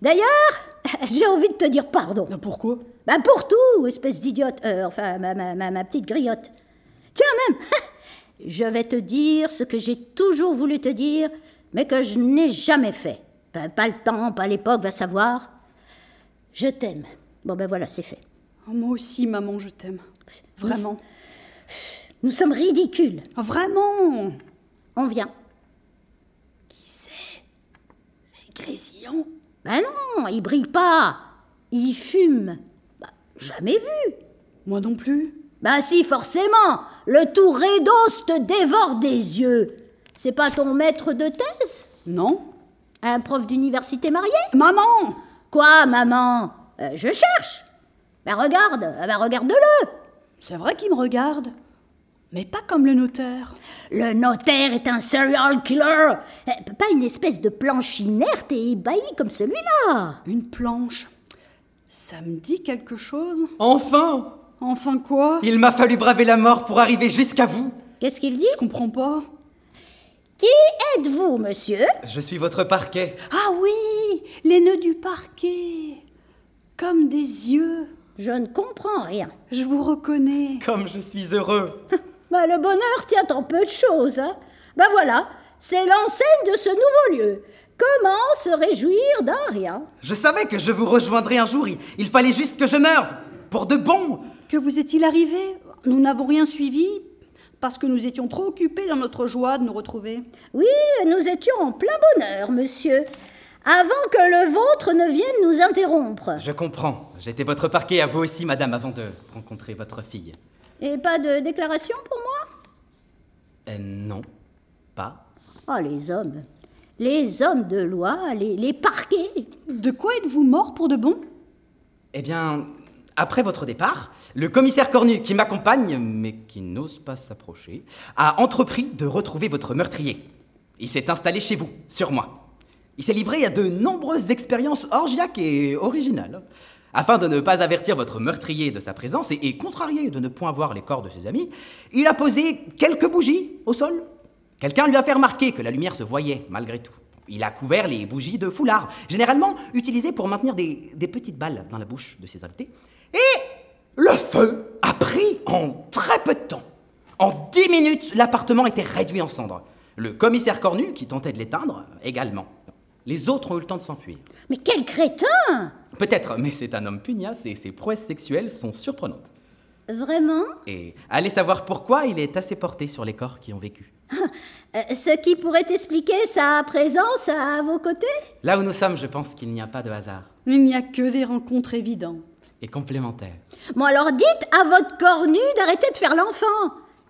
D'ailleurs, (laughs) j'ai envie de te dire pardon. Mais pourquoi? Bah pour tout, espèce d'idiote. Euh, enfin, ma, ma, ma, ma petite griotte. Tiens même, (laughs) je vais te dire ce que j'ai toujours voulu te dire, mais que je n'ai jamais fait. Ben, pas le temps, pas l'époque, va savoir. Je t'aime. Bon ben voilà, c'est fait. Oh, Moi aussi, maman, je t'aime. Vraiment. Nous sommes ridicules. Ah, Vraiment? On vient. Qui c'est? Les grésillons Ben non, il brille pas. Il fume. Bah, jamais vu. Moi non plus. Ben si, forcément. Le tout Rédos te dévore des yeux. C'est pas ton maître de thèse? Non Un prof d'université marié? Maman Quoi, maman? Euh, Je cherche. Ben regarde, ben regarde-le. C'est vrai qu'il me regarde. Mais pas comme le notaire. Le notaire est un serial killer. Euh, Pas une espèce de planche inerte et ébahie comme celui-là. Une planche. Ça me dit quelque chose? Enfin Enfin quoi? Il m'a fallu braver la mort pour arriver jusqu'à vous. Qu'est-ce qu'il dit? Je comprends pas. Qui êtes-vous, monsieur? Je suis votre parquet. Ah oui Les nœuds du parquet Comme des yeux. Je ne comprends rien. Je vous reconnais. Comme je suis heureux. (laughs) Bah, le bonheur tient en peu de choses, hein. Bah voilà, c'est l'enseigne de ce nouveau lieu. Comment se réjouir d'un rien? Je savais que je vous rejoindrais un jour. Il, il fallait juste que je meure. Pour de bon. Que vous est-il arrivé? Nous n'avons rien suivi parce que nous étions trop occupés dans notre joie de nous retrouver. Oui, nous étions en plein bonheur, monsieur. Avant que le vôtre ne vienne nous interrompre. Je comprends. J'étais votre parquet à vous aussi, madame, avant de rencontrer votre fille. Et pas de déclaration pour moi? Euh, non. Pas. Oh, les hommes. Les hommes de loi, les, les parquets. De quoi êtes-vous mort pour de bon? Eh bien, après votre départ, le commissaire Cornu, qui m'accompagne, mais qui n'ose pas s'approcher, a entrepris de retrouver votre meurtrier. Il s'est installé chez vous, sur moi. Il s'est livré à de nombreuses expériences orgiaques et originales. Afin de ne pas avertir votre meurtrier de sa présence et, contrarié de ne point voir les corps de ses amis, il a posé quelques bougies au sol. Quelqu'un lui a fait remarquer que la lumière se voyait malgré tout. Il a couvert les bougies de foulard, généralement utilisées pour maintenir des petites balles dans la bouche de ses invités. Et le feu a pris en très peu de temps. En dix minutes, l'appartement était réduit en cendres. Le commissaire Cornu, qui tentait de l'éteindre, également. Les autres ont eu le temps de s'enfuir. Mais quel crétin Peut-être, mais c'est un homme pugnace et ses prouesses sexuelles sont surprenantes. Vraiment? Et allez savoir pourquoi il est assez porté sur les corps qui ont vécu. Euh, Ce qui pourrait expliquer sa présence à vos côtés? Là où nous sommes, je pense qu'il n'y a pas de hasard. Il n'y a que des rencontres évidentes. Et complémentaire. Bon, alors dites à votre cornu d'arrêter de faire l'enfant.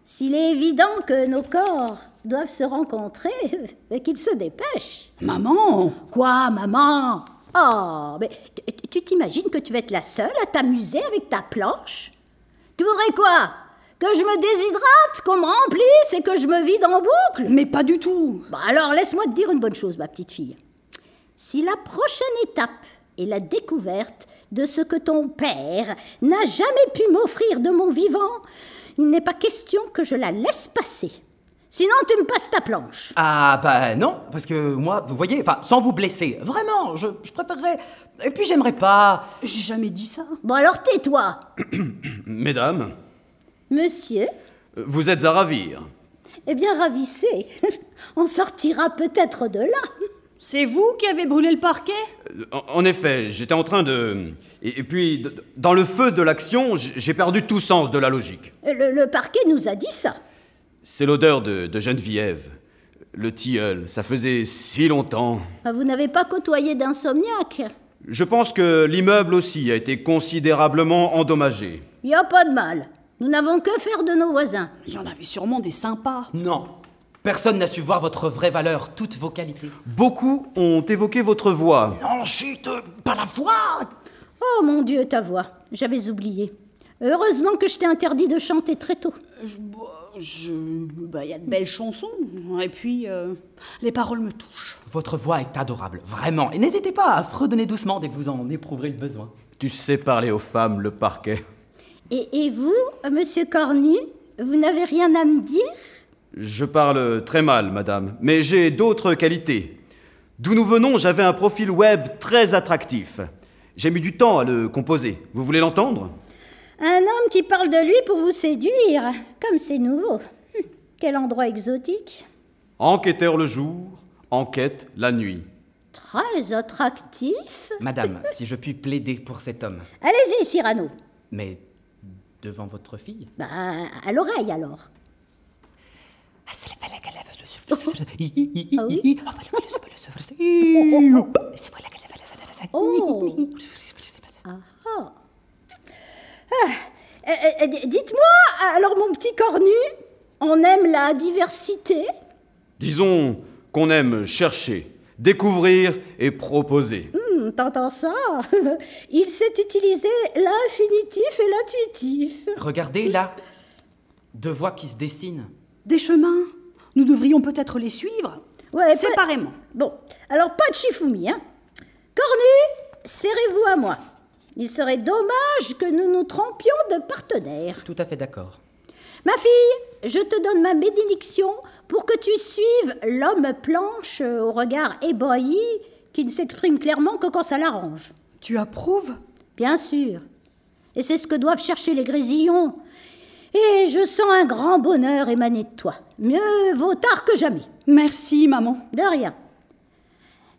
S'il est évident que nos corps doivent se rencontrer, (laughs) qu'il se dépêche. Maman Quoi, maman? Oh, mais tu t'imagines que tu vas être la seule à t'amuser avec ta planche? Tu voudrais quoi? Que je me déshydrate, qu'on me remplisse et que je me vide en boucle? Mais pas du tout Bon, alors laisse-moi te dire une bonne chose, ma petite fille. Si la prochaine étape est la découverte de ce que ton père n'a jamais pu m'offrir de mon vivant, il n'est pas question que je la laisse passer. Sinon, tu me passes ta planche. Ah bah non, parce que moi, vous voyez, enfin, sans vous blesser, vraiment, je, je préférerais... Et puis j'aimerais pas... J'ai jamais dit ça. Bon, alors tais-toi. (coughs) Mesdames, Monsieur, vous êtes à ravir. Eh bien, ravissez. (laughs) On sortira peut-être de là. C'est vous qui avez brûlé le parquet? Euh, En en effet, j'étais en train de... Et, et puis, d- dans le feu de l'action, j- j'ai perdu tout sens de la logique. Le, le parquet nous a dit ça. C'est l'odeur de, de Geneviève. Le tilleul, ça faisait si longtemps. Ah, Vous n'avez pas côtoyé d'insomniaque Je pense que l'immeuble aussi a été considérablement endommagé. Il n'y a pas de mal. Nous n'avons que faire de nos voisins. Il y en avait sûrement des sympas. Non. Personne n'a su voir votre vraie valeur, toutes vos qualités. Beaucoup ont évoqué votre voix. Non, chut, euh, pas la voix Oh mon Dieu, ta voix. J'avais oublié. Heureusement que je t'ai interdit de chanter très tôt. Je- bah, je- bah, il y a de belles chansons. Et puis, euh, les paroles me touchent. Votre voix est adorable, vraiment. Et n'hésitez pas à fredonner doucement dès que vous en éprouverez le besoin. Tu sais parler aux femmes, le parquet. Et, et vous, monsieur Cornu, vous n'avez rien à me dire? Je parle très mal, madame, mais j'ai d'autres qualités. D'où nous venons, j'avais un profil web très attractif. J'ai mis du temps à le composer. Vous voulez l'entendre? Un homme qui parle de lui pour vous séduire. Comme c'est nouveau. Hum, Quel endroit exotique. Enquêteur le jour, enquête la nuit. Très attractif. Madame, (laughs) si je puis plaider pour cet homme. Allez-y, Cyrano. Mais devant votre fille Bah, à l'oreille alors. Oh Ah, ah. Ah, euh, euh, Dites-moi, alors mon petit cornu, on aime la diversité? Disons qu'on aime chercher, découvrir et proposer. Hmm, T'entends ça? (laughs) Il sait utiliser l'infinitif et l'intuitif. Regardez là. Deux voix qui se dessinent. Des chemins Nous devrions peut-être les suivre Ouais, pas- séparément. Bon, alors pas de chifoumi, hein Cornu, serrez-vous à moi. Il serait dommage que nous nous trompions de partenaire. Tout à fait d'accord. Ma fille, je te donne ma bénédiction pour que tu suives l'homme planche au regard ébahi qui ne s'exprime clairement que quand ça l'arrange. Tu approuves? Bien sûr. Et c'est ce que doivent chercher les grésillons. Et je sens un grand bonheur émaner de toi. Mieux vaut tard que jamais. Merci, maman. De rien.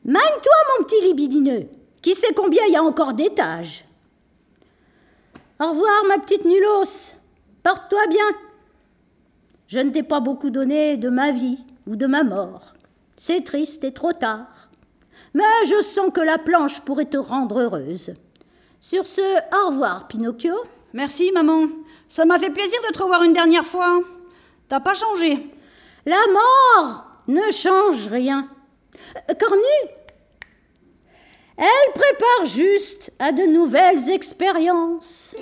Magne-toi, mon petit libidineux. Qui sait combien il y a encore d'étages Au revoir, ma petite nulos. Porte-toi bien. Je ne t'ai pas beaucoup donné de ma vie ou de ma mort. C'est triste et trop tard. Mais je sens que la planche pourrait te rendre heureuse. Sur ce, au revoir, Pinocchio. Merci, maman. Ça m'a fait plaisir de te revoir une dernière fois. T'as pas changé. La mort ne change rien. Euh, Cornu elle prépare juste à de nouvelles expériences.